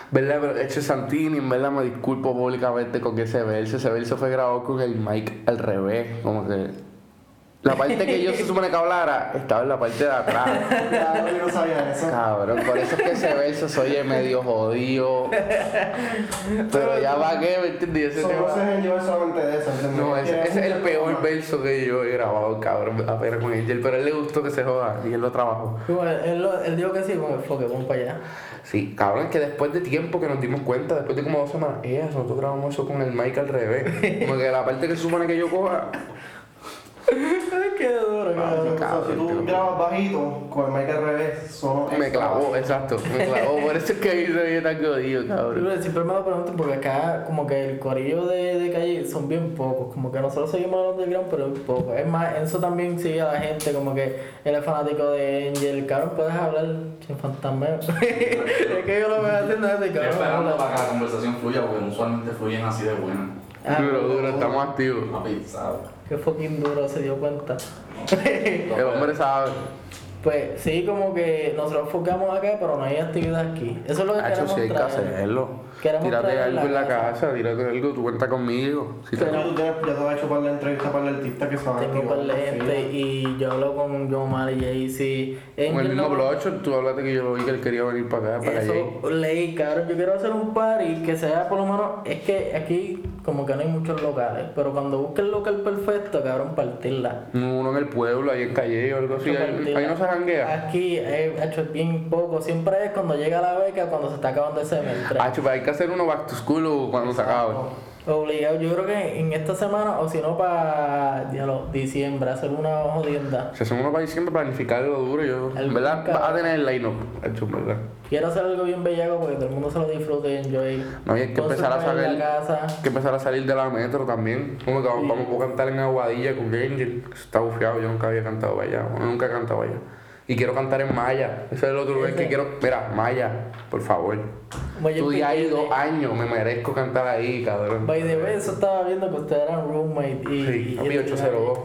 ¿Verdad? Pero hecho Santini, en verdad me disculpo públicamente con ese verso. Ese verso fue grabado con el mic al revés, como que... La parte que yo se supone que hablara estaba en la parte de atrás. (laughs) Claro, yo no sabía eso. Cabrón, por eso es que ese verso se oye medio jodido. Pero ya va que, ¿me entiendes? Ese tema- en llevar solamente de eso. No, ese, es el peor verso que yo he grabado, cabrón. A ver con Angel, pero a él le gustó que se joda y él lo trabajó. Como él, él, lo- él dijo que sí, como enfoque, vamos para allá. Sí, cabrón, es que después de tiempo que nos dimos cuenta, después de como dos semanas, eh, nosotros grabamos eso con el mic al revés. Como que la parte que se supone que yo coja, qué duro, cabrón. sea, si tú grabas bajito, con el mic al revés, sonó me extra clavó, bajito. exacto, me clavó. (laughs) Por eso es que ahí se oye tan jodido, cabrón. Siempre me lo preguntan porque acá como que el corillo de, de calle son bien pocos, como que nosotros seguimos los underground pero bien pocos. Es más, eso también sigue a la gente, como que él es fanático de Angel, cabrón, puedes hablar sin fantasmeo. (laughs) es que yo lo veo haciendo Estoy cabrón. esperando para que la conversación fluya porque usualmente fluyen así de buena. Ah, Duro, duro, estamos activos. Papi, ¿sabes? Qué fucking duro se dio cuenta. (laughs) El hombre sabe. Pues sí, como que nosotros enfocamos acá, pero no hay actividad aquí. Eso es lo que Hacho, queremos hay que hacerlo. Queremos Tírate algo la en la casa. casa, tírate algo, tú cuenta conmigo. Si te- Pero- Y tú tienes, ya te vas a hecho para la entrevista para el artista que se va a Tengo un par de gente y yo hablo con John Mar y Jay-Z. Con el mismo Blocho, tú hablaste que yo lo vi que él quería venir para acá, para allá. Eso, leí, cabrón. Yo quiero hacer un party que sea por lo menos. Es que aquí, como que no hay muchos locales. Pero cuando busques el local perfecto, cabrón, partirla. Uno en el pueblo, ahí en Calle o algo así. Ahí, no se janguea. Aquí he hecho bien poco. Siempre es cuando llega la beca, cuando se está acabando el semestre. Hay que hacer uno back to school o cuando se acabe. Obligado, yo creo que en esta semana, o si no, para diciembre, hacer una jodienda. Si hacemos uno para diciembre, planificarlo duro, yo. En verdad, va a tener el line-up. Hacho, en verdad. Quiero hacer algo bien bellaco porque todo el mundo se lo disfrute enjoy. No, y hay que empezar a salir. que empezar a salir de la metro también. Como que vamos, vamos a cantar en Aguadilla con Angel. que Está bufiado, yo nunca había cantado allá. Nunca he cantado allá. Y quiero cantar en Maya. Ese es el otro lugar que quiero. Mira, Maya, por favor. Estudié ahí dos años, me merezco cantar ahí, cabrón. By the way, eso estaba viendo que ustedes eran roommate y. Sí, y- papi, 802.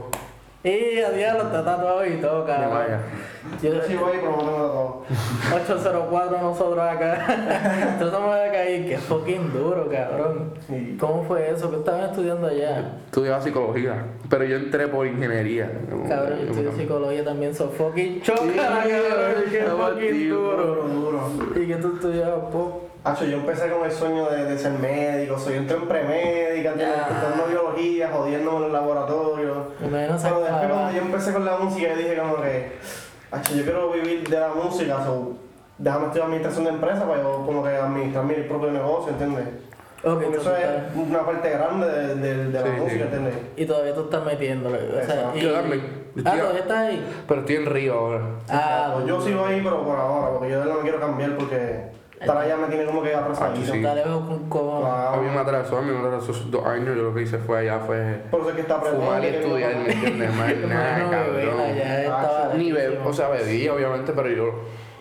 Y a diablo está tatuado y todo, cabrón. Maya. Yo, sí voy y todo. 804 nosotros acá. Nosotros somos de acá y qué fucking duro, cabrón. Sí. ¿Cómo fue eso? ¿Qué estaban estudiando allá? Estudiaba psicología, pero yo entré por ingeniería. Cabrón, yo estudio psicología también, son fucking choca, Sí, cabrón. Qué estamos fucking duro. ¿Y que tú estudiabas pop? Hacho, yo empecé con el sueño de, de ser médico, soy entré en premédica, estudiando biología, jodiéndome en el laboratorio. Esa Pero después cuando yo empecé con la música, yo dije como que, hacho, yo quiero vivir de la música, so, déjame estudiar administración de empresas para yo como que administrar mi propio negocio, ¿entiendes? Porque eso es una parte grande de, de- de la Sí, sí. música, ¿entiendes? Y todavía tú estás metiéndole. O sea, y... Yo también. Ah, Tío. todavía estás ahí. Pero estoy en Río ahora. Ah, Pues yo sigo ahí, pero por ahora, porque yo de verdad no quiero cambiar porque estar allá me tiene como que atrasadito. sí. Cojones. A mí me Claro. atrasó, a mí me atrasó esos dos años. Yo lo que hice fue allá, fue Por eso es que está fumar y estudiar, ¿me entiendes? Más nada, cabrón. estaba Ni bebé, o sea, bebí obviamente, pero yo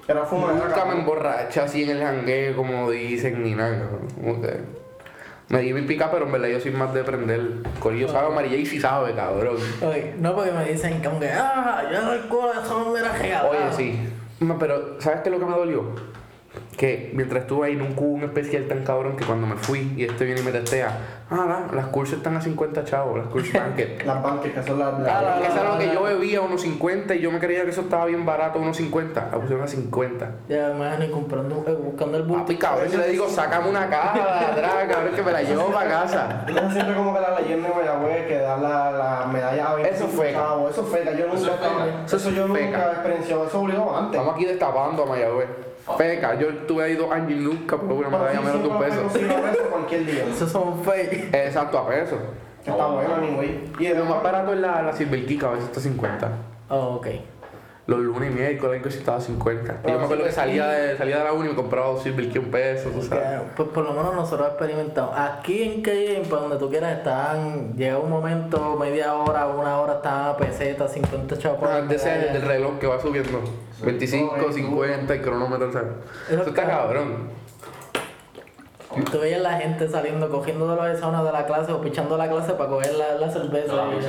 Era fumar. nunca me emborraché así en el jangueo como dicen ni nada, cabrón. Me di mi pica, pero en verdad yo soy más de prender. Corillo sabe, María y sí sabe, cabrón. Oye, no porque me dicen como que, ah, yo el alcohol, eso no me era regalado. Oye, sí. No, pero, ¿sabes qué es lo que me dolió? Que mientras estuve ahí nunca hubo un especial tan cabrón que cuando me fui y este viene y me testea, ah, la- las cursos están a 50 chavos, las cursos banquet. (laughs) Las banques, que son las. Ah, la- Que eso era lo que yo bebía, unos 50, y yo me creía que eso estaba bien barato, unos 50. La pusieron a 50. Ya me imagino y comprando, eh, buscando el Papi, boutique. cabrón, yo le digo, sácame una caja de atrás, cabrón, que me la llevo para casa. (laughs) Entonces siempre como que la leyenda de Mayagüez que da la, la medalla a 25 Eso fue. chavos, Eso es feca, yo nunca Eso. Eso, Eso es yo feca. nunca he experienciado, eso obligado antes. Estamos aquí destapando a Mayagüez. Feca, yo estuve ahí dos años y nunca probé una medalla menos de un peso. cualquier día. Esos son fake. Exacto, a peso. Está bueno, anyway. Y Lo de más barato es la, la Silver Kika, a veces está 50. Oh, ok. Los lunes y miércoles algo así estaba 50. Y yo me acuerdo que salía de, salía de la uni y me compraba dos Silver Key un peso, tú sabes. Pues por lo menos nosotros experimentamos. Aquí en Calle, para donde tú quieras, están. Llega un momento, media hora, una hora, están a peseta, 50 chavos. Ah, ese medalla. del reloj que va subiendo. 25, 50, el cronómetro, ¿sabes? Eso Eso está está- cabrón. Tú veías la gente saliendo, cogiendo de los saunas de la clase o pichando la clase para coger la, la cerveza. La y-.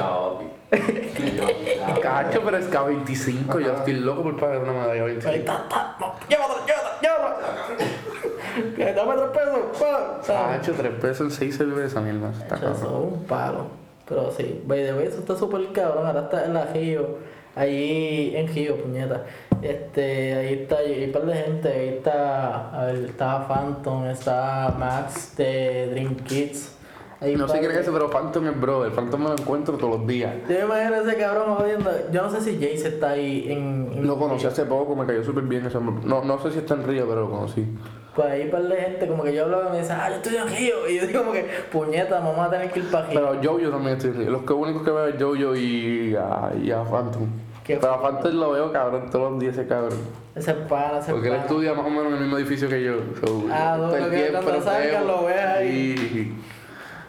(laughs) Cacho, pero es que a 25, yo estoy loco por pagar una medalla a Ahí 25. está, ta, no, llévatela, llévatela, (laughs) Dame tres pesos. pa. ¿sabes? Cacho, 3 pesos en 6 cervezas, mierda. Está Eso es cabrón. un palo. Pero sí, by the way, eso está súper cabrón. Ahora está en la Gio, ahí en Gio, puñeta. Este, ahí está, hay un par de gente. Ahí está, a ver, está Phantom, está Max de Dream Kids. Ahí No sé quién es ese, pero Phantom es brother. Phantom me lo encuentro todos los días. Yo me imagino a ese cabrón jodiendo. Yo no sé si Jace está ahí en. en- Lo conocí hace poco, me cayó súper bien ese. No, no sé si está en Río, pero lo conocí. Pues ahí un par de gente, como que yo hablaba y me dice, ah, yo estoy en Río. Y yo digo, como que, puñeta, vamos a tener que ir para Río. Pero Jojo también estoy en Río. Los que únicos que veo es Jojo y a, y a Phantom. Pero a Phantom lo veo cabrón todos los días ese cabrón. Ese pana, ese Porque él pana. estudia más o menos en el mismo edificio que yo. So, Ah, no, el que tiempo cuando salga lo ves ahí.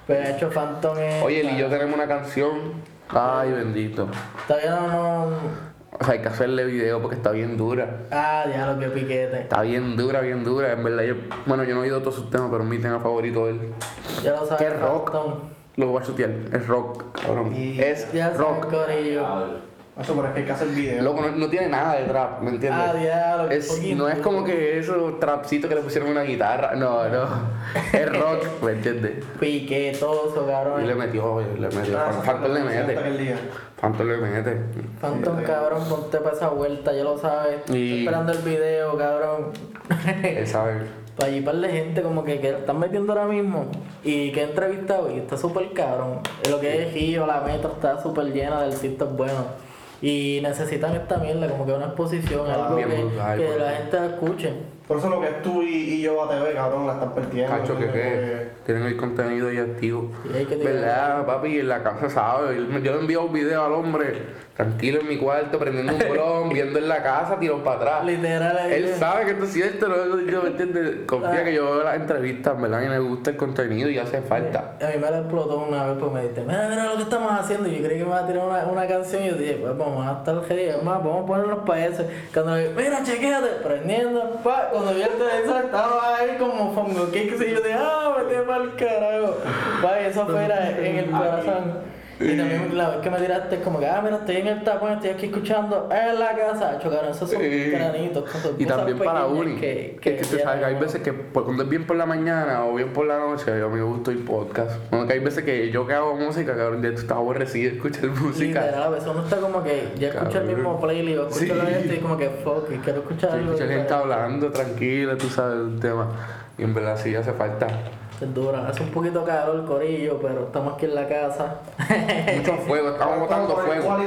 Pero hecho, Phantom es. Oye, él y yo tenemos una canción. Ay, bendito. Todavía no, no. O sea, hay que hacerle video porque está bien dura. Ah, ya lo que piquete. Está bien dura, bien dura. En verdad, yo, bueno, yo no he oído todos sus temas, pero mi tema favorito es él. Ya lo sabes. ¿Qué rock? Phantom. Lo voy a chutear. Es rock, cabrón. Y- Es Ya rock. Corillo. Eso, pero es que hay que hacer video. Loco, no, no tiene nada de trap, ¿me entiendes? Ah, diablo, Es- fucking no es como que esos trapcitos que le pusieron una guitarra. No, no. Es (laughs) rock, ¿me entiendes? Piquetoso, Y cabrón. le metió, le metió. Ah, Phantom le mete. Phantom le mete. Phantom, cabrón, ponte para esa vuelta, ya lo sabes. Estoy Y- esperando el video, cabrón. Él sabe. (laughs) Para allí par de gente como que, que están metiendo ahora mismo y que he entrevistado y está súper cabrón. Lo que es Gio, la metro está súper llena de artistas buenos. Y necesitan esta mierda, como que una exposición, Ah, algo bien que, brutal, que la gente escuche. Por eso lo que es tú y, y yo a TV, cabrón, la están perdiendo. Cacho, que que tienen el contenido ahí activo. Y hay que tirar- ¿Verdad, papi? En la casa sabe. Yo le envío un video al hombre, tranquilo en mi cuarto, prendiendo un blon, (laughs) viendo en la casa, tiró para atrás. Literal, ahí Él sabe que esto es cierto, ¿no? yo, ¿me entiendes? Confía Ah. que yo veo las entrevistas, ¿verdad? Y me gusta el contenido y hace falta. A mí me la explotó una vez porque me dijiste, mira, mira lo que estamos haciendo. Y yo creí que me iba a tirar una, una canción y yo dije, pues vamos a estar es más, vamos a ponernos para eso. Cuando le dije, mira, chequéate, prendiendo, pa, cuando vi el televisor estaba ahí como fongo kicks y yo dije, ah, me tiré para el carajo. Pa, eso fue era en el corazón. Y también la vez que me tiraste como que, ah, mira, estoy en el tapón, estoy aquí escuchando en la casa. Chocaron, esos son Sí. granitos, cosas Y también para uni. Que, Que, que tú sabes que hay veces que por- cuando es bien por la mañana o bien por la noche, a mí me gusta ir podcast. Bueno, que hay veces que yo que hago música, cabrón, ya tú estás aborrecido de escuchar (laughs) música. Literal, a veces uno está como que ya escucha el mismo playlist o escucha Sí. lo esto y como que fuck, quiero escuchar Sí, algo. escuchar gente hablando tranquila, tú sabes, un tema. Y en verdad sí hace falta. Es dura, hace un poquito calor el corillo, pero estamos aquí en la casa. (laughs) Mucho fuego, estamos botando fuego.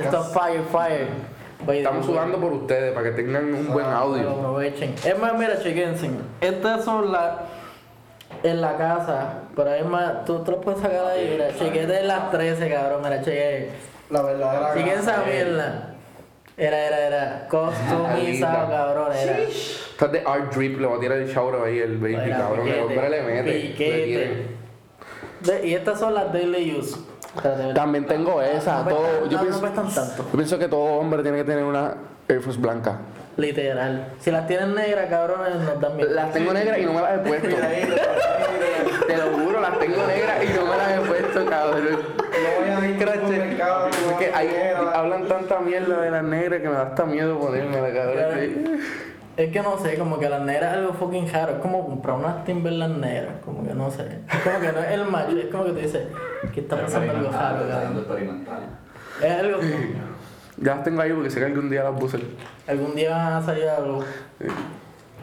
Esto es fire, fire. By Estamos way. sudando por ustedes para que tengan un buen Lo audio. aprovechen. Es más, mira, chequense. Estas son las. En la casa, pero es más, tú, tú lo puedes sacar ahí, mira, chequete en las 13, cabrón, mira, chequete. La verdadera. Chequete esa casa. mierda. Era, era, era. Customizado, cabrón, era. Esto es de Art Drip, le voy a tirar el shower ahí el baby, cabrón. El hombre le mete. piquete. De- y estas son las daily use. También tengo esa, No todo. Yo no, pienso, no tanto. yo pienso que todo hombre tiene que tener una Air Force blanca. Literal. Si las tienen negras, cabrones, nos dan miedo. Las tengo negras y no me las he puesto. (laughs) Te lo juro, las tengo negras y no me las he puesto, cabrón. Es que hay- hablan tanta mierda de las negras que me da hasta miedo ponérmela, cabrón. Es que no sé, como que las negras es algo fucking raro. Es como comprar unas Timberland negras. Como que no sé. Es como que no es el match. Es como que tú dices, ¿qué está pasando algo raro. Es algo. Ya las tengo ahí porque sé que algún día las puse. Algún día van a salir a la luz.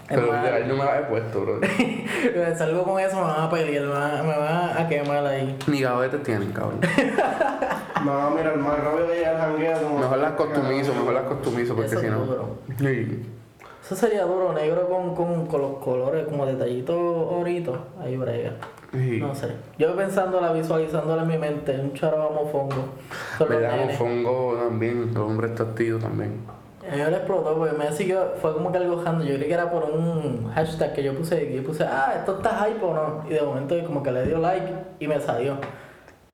Pero literal no me las he puesto, bro. (laughs) Salgo con eso, me van a pelear, me van, me van a quemar ahí. Ni gavetes tienen, cabrón. (laughs) No, mira, el más rápido que llega al jangueo. como- Mejor las costumizo, mejor las costumizo porque Eso si no. duro. Sí. Eso sería duro, negro con, con, con los colores, como detallitos oritos. Ahí brega. Sí. No sé. Yo pensándola, visualizándola en mi mente, un charo mofongo. Son los ¿Verdad? nenes. Mofongo también, el hombre está también. A mí me lo explotó porque me siguió, fue como que algo random. Yo creí que era por un hashtag que yo puse, que yo puse, ah, esto está hype o no. Y de momento como que le dio like y me salió.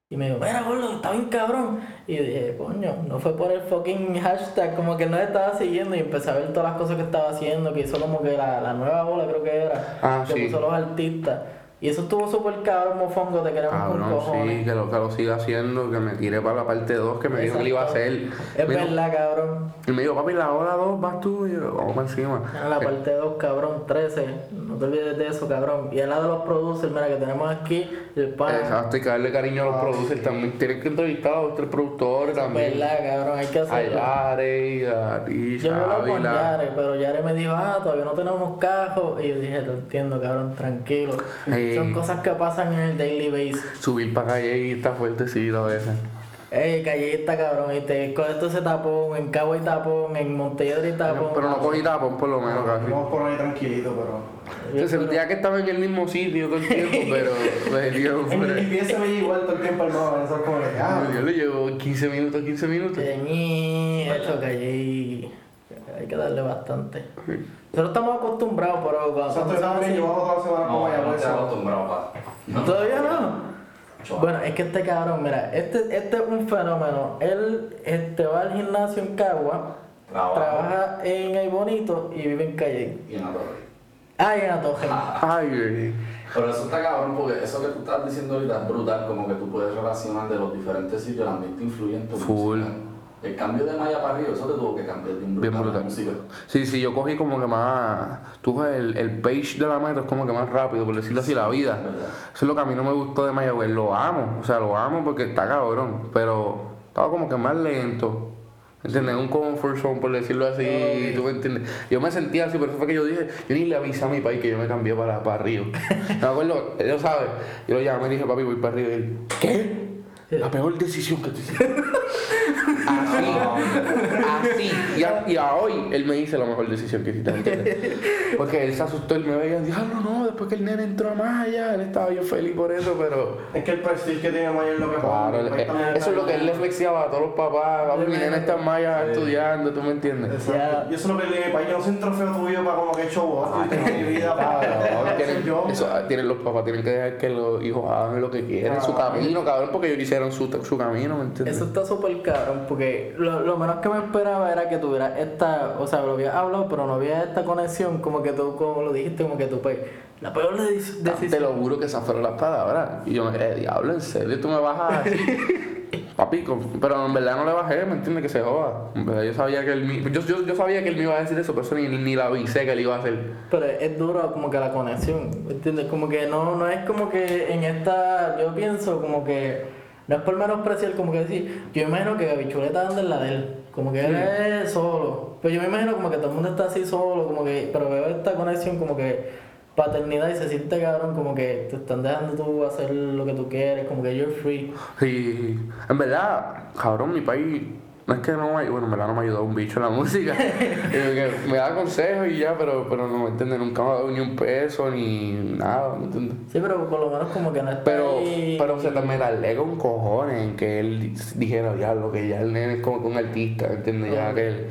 Y me dijo, mira, gordo, está bien cabrón. Y dije, coño, no fue por el fucking hashtag, como que no estaba siguiendo y empecé a ver todas las cosas que estaba haciendo, que hizo como que la, la nueva bola creo que era, Ah, que sí. puso los artistas. Y eso estuvo súper cabrón, mofongo, te queremos con Cabrón, cojones. sí, que lo, que lo siga haciendo, que me tire para la parte 2, que me dijo que le iba a hacer. Es Me dijo- verdad, cabrón. Y me dijo, papi, la hora 2 vas tú y yo, vamos para encima. En la parte 2, cabrón, 13. No te olvides de eso, cabrón. Y el lado de los producers, mira, que tenemos aquí el pan. Exacto, hay que darle cariño a los producers también. Tienen que entrevistar a los tres productores Es también. verdad, cabrón, hay que A hacerlo. Yare, a Tisha, Yo me hablo con Ávila. Yare, pero Yare me dijo, ah, todavía no tenemos cajos. Y yo dije, lo entiendo, cabrón, tranquilo. Ey. Son cosas que pasan en el daily base. Subir para calle y está fuertecito a veces. Ey, Callista, cabrón, y te con esto se tapón, en Cabo hay tapón, en Montelledre hay tapón. Pero no cogí tapón por lo menos casi. Vamos por ahí tranquilito, pero. Se sentía que estaba en el mismo sitio todo el tiempo, (laughs) pero pues el GPS me igual todo el tiempo al lado, eso es como que, ah, Yo le llevo 15 minutos, 15 minutos. Esto Calle, hay que darle bastante. Nosotros estamos acostumbrados, pero cuando o sea, llevado toda la semana como allá, no eso. acostumbrado, pa. No. ¿Todavía no? Bueno, es que este cabrón, mira, este, este es un fenómeno. Él este, va al gimnasio en Cagua, Trabaja. trabaja en Ay Bonito y vive en Calle. Y en la torre. Ah, y en Atoje. Ay, güey. Pero eso está cabrón porque eso que tú estás diciendo ahorita es brutal, como que tú puedes relacionar de los diferentes sitios, el ambiente influye en tu Full. música. El cambio de Maya para arriba, eso te tuvo que cambiar bien brutal, Bien brutal. música. Sí, sí, yo cogí como que más. Tú coges el, el page de la meta, es como que más rápido, por decirlo así, la vida. Eso es lo que a mí no me gustó de Mayagüez. Lo amo, o sea, lo amo porque está cabrón, pero estaba como que más lento. ¿Entiendes? Un comfort zone, por decirlo así, ¿tú me entiendes? Yo me sentía así, pero eso fue que yo dije, yo ni le avisé a mi país que yo me cambié para, para Río. (laughs) me acuerdo, él sabe, yo lo llamé y dije, papi, voy para Río. Y él, ¿qué? La peor decisión que tú hiciste. (laughs) así, así. Y a, y a hoy él me dice la mejor decisión que hiciste. Porque él se asustó, él me veía, diablo, no, después que el nene entró a Maya, él estaba bien feliz por eso, pero... Es que el prestige que tiene Mayer lo que Claro, pues, también eso es lo que él le flexiaba a todos los papás. Papi, mi nena está en Maya estudiando, ¿tú me entiendes? Exacto. Y eso es lo que le dije, para yo no soy un trofeo tuyo para como que show off, y tengo mi vida para tienen, yo. eso, ah, tienen los papás tienen que dejar que los hijos hagan lo que quieren, su Ah. camino, cabrón, porque ellos hicieron su, su camino, ¿me entiendes? Eso está súper cabrón, porque lo, lo menos que me esperaba era que tuviera esta, o sea, lo había hablado, pero no había esta conexión, como que tú, como lo dijiste, como que tú, pues, la peor de- Te decisión. lo juro que esas fueron las palabras. Y yo, eh, diablo, en serio, tú me bajas así. (laughs) Papi, pero en verdad no le bajé, ¿me entiendes? Que se joda. En verdad, yo sabía que él me, yo, yo, yo sabía que él me iba a decir eso, pero eso ni, ni la avisé que él iba a hacer. Pero es duro como que la conexión, ¿me entiendes? Como que no, no es como que en esta, yo pienso como que, no es por menospreciar, como que decir, yo imagino que Gabichuleta anda en la de él, como que él es solo, pero yo me imagino como que todo el mundo está así solo, como que, pero veo esta conexión como que paternidad y se siente cabrón, como que te están dejando tú hacer lo que tú quieres, como que you're free. Y en verdad, cabrón, mi país no es que no me, bueno, en verdad no me ayudó un bicho en la (laughs) música. Me da consejos y ya, pero, pero no me entiendes, nunca me ha dado ni un peso ni nada, ¿me entiendes? Sí, pero por lo menos como que no está Pero, ahí- pero se me tardé con cojones en que él dijera, diablo, que ya el nene es como que un artista, ¿entiendes? Ya que él,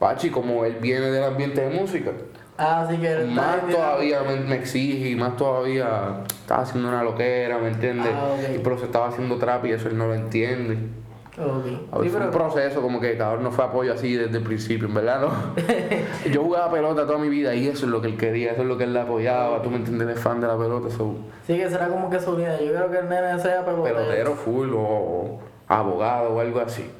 Pachi, como él viene del ambiente de música, Ah, sí que él más todavía me, me exige más todavía estaba haciendo una loquera, ¿me entiendes? Ah. Y pero se estaba haciendo trap y eso él no lo entiende. Ok. A ver, Sí, fue un proceso como que cabrón no fue apoyo así desde el principio, en verdad no. (laughs) Yo jugaba pelota toda mi vida y eso es lo que él quería, eso es lo que él le apoyaba, tú me entiendes, es fan de la pelota, so, Sí, que será como que su vida. Yo creo que el nene sea pelotero. pelotero full o, o abogado o algo así.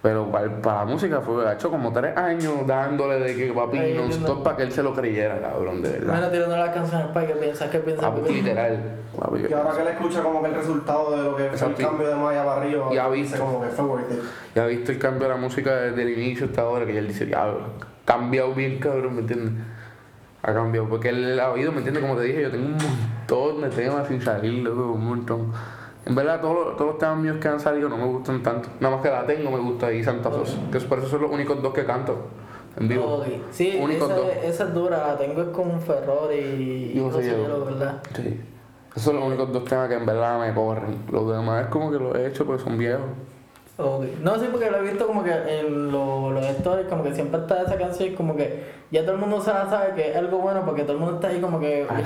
Pero para, para la música fue, ha hecho como tres años dándole de que papi Ay, non entiendo. stop para que él se lo creyera, cabrón, de verdad. tirando las canciones para que piensas que piensas. Papi, literal. papi, Y ahora que él escucha como que el resultado de lo que fue el Exacto. cambio de Maya para arriba, Ya dice viste. como que fue worth it. Ya ha visto el cambio de la música desde el inicio hasta ahora, que ya él dice, diablo, ha cambiado bien, cabrón, ¿me entiendes? Ha cambiado, porque él ha oído, ¿me entiendes? Como te dije, yo tengo un montón de temas sin salir, loco, un montón. En verdad, todos los, todos los temas míos que han salido no me gustan tanto. Nada más que la tengo me gusta y Santa Sos, que es- por eso son los únicos dos que canto en vivo. Sí, Únicos esa, dos. esa es dura. La tengo es con Ferror y, Y José. Hielo, ¿verdad? Sí. Esos son los únicos dos temas que en verdad me corren. Los demás es como que los he hecho porque son viejos. No, sí, porque lo he visto como que en lo- los stories, como que siempre está esa canción y como que ya todo el mundo se la sabe que es algo bueno porque todo el mundo está ahí como que Ah,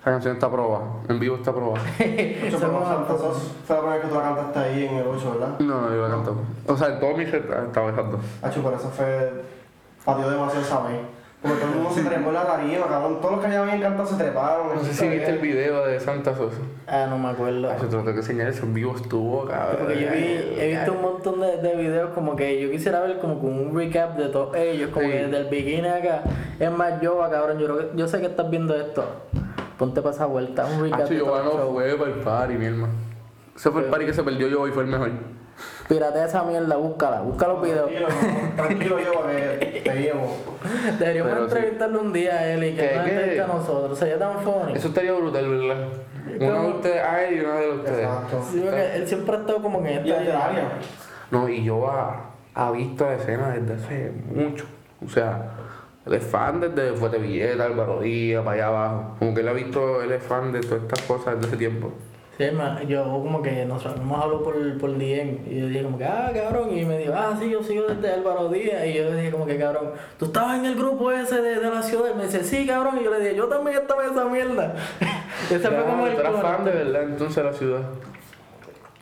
Esa canción está probada, en vivo está probada. (laughs) Mucho fue la primera vez que tú la cantaste ahí en el 8, ¿verdad? No, no, yo la canto. O sea, en todo mi set estaba esas dos. Hacho, pero eso fue. Patió demasiado saber. Porque todo el mundo se trepó en la tarima, cabrón. Todos los que ya habían cantado se treparon. No sé si viste el video de Santa Sosa. Ah, no me acuerdo. Eso te lo tengo que enseñar, eso en vivo estuvo, cabrón. Porque yo vi, he visto un montón de, de videos como que yo quisiera ver como con un recap de todos ellos, como Sí. que desde el beginning acá. Es más, yo, cabrón, yo, creo que- yo sé que estás viendo esto. Ponte para esa vuelta, un recap Ah, no fue para el party, mi hermano. Ese fue el party que se perdió yo y fue el mejor. Piratea esa mierda, búscala, busca los videos. Tranquilo, no, tranquilo yo, que te llevo. Deberíamos Pero sí. entrevistarle un día a él y que ¿Qué, nos entrevista a nosotros. Sería tan funny. Eso estaría brutal, ¿verdad? Una de ustedes a él y una de ustedes. Exacto. Sí, porque él siempre ha estado como que en esta área. No, y yo ha, ha visto la escena desde hace mucho. O sea, él es fan desde Fuerte Villeta, Álvaro Díaz, para allá abajo. Como que él ha visto, él es fan de todas estas cosas desde ese tiempo. Sí, ma, yo como que nosotros hemos hablado por, por DM y yo dije como que, ah, cabrón, y me dijo, ah, sí, yo sigo desde Álvaro Díaz y yo le dije como que, cabrón, tú estabas en el grupo ese de, de la ciudad y me dice, sí, cabrón, y yo le dije, yo también estaba en esa mierda. (laughs) ese fue como el tú eras fan de verdad entonces de la ciudad.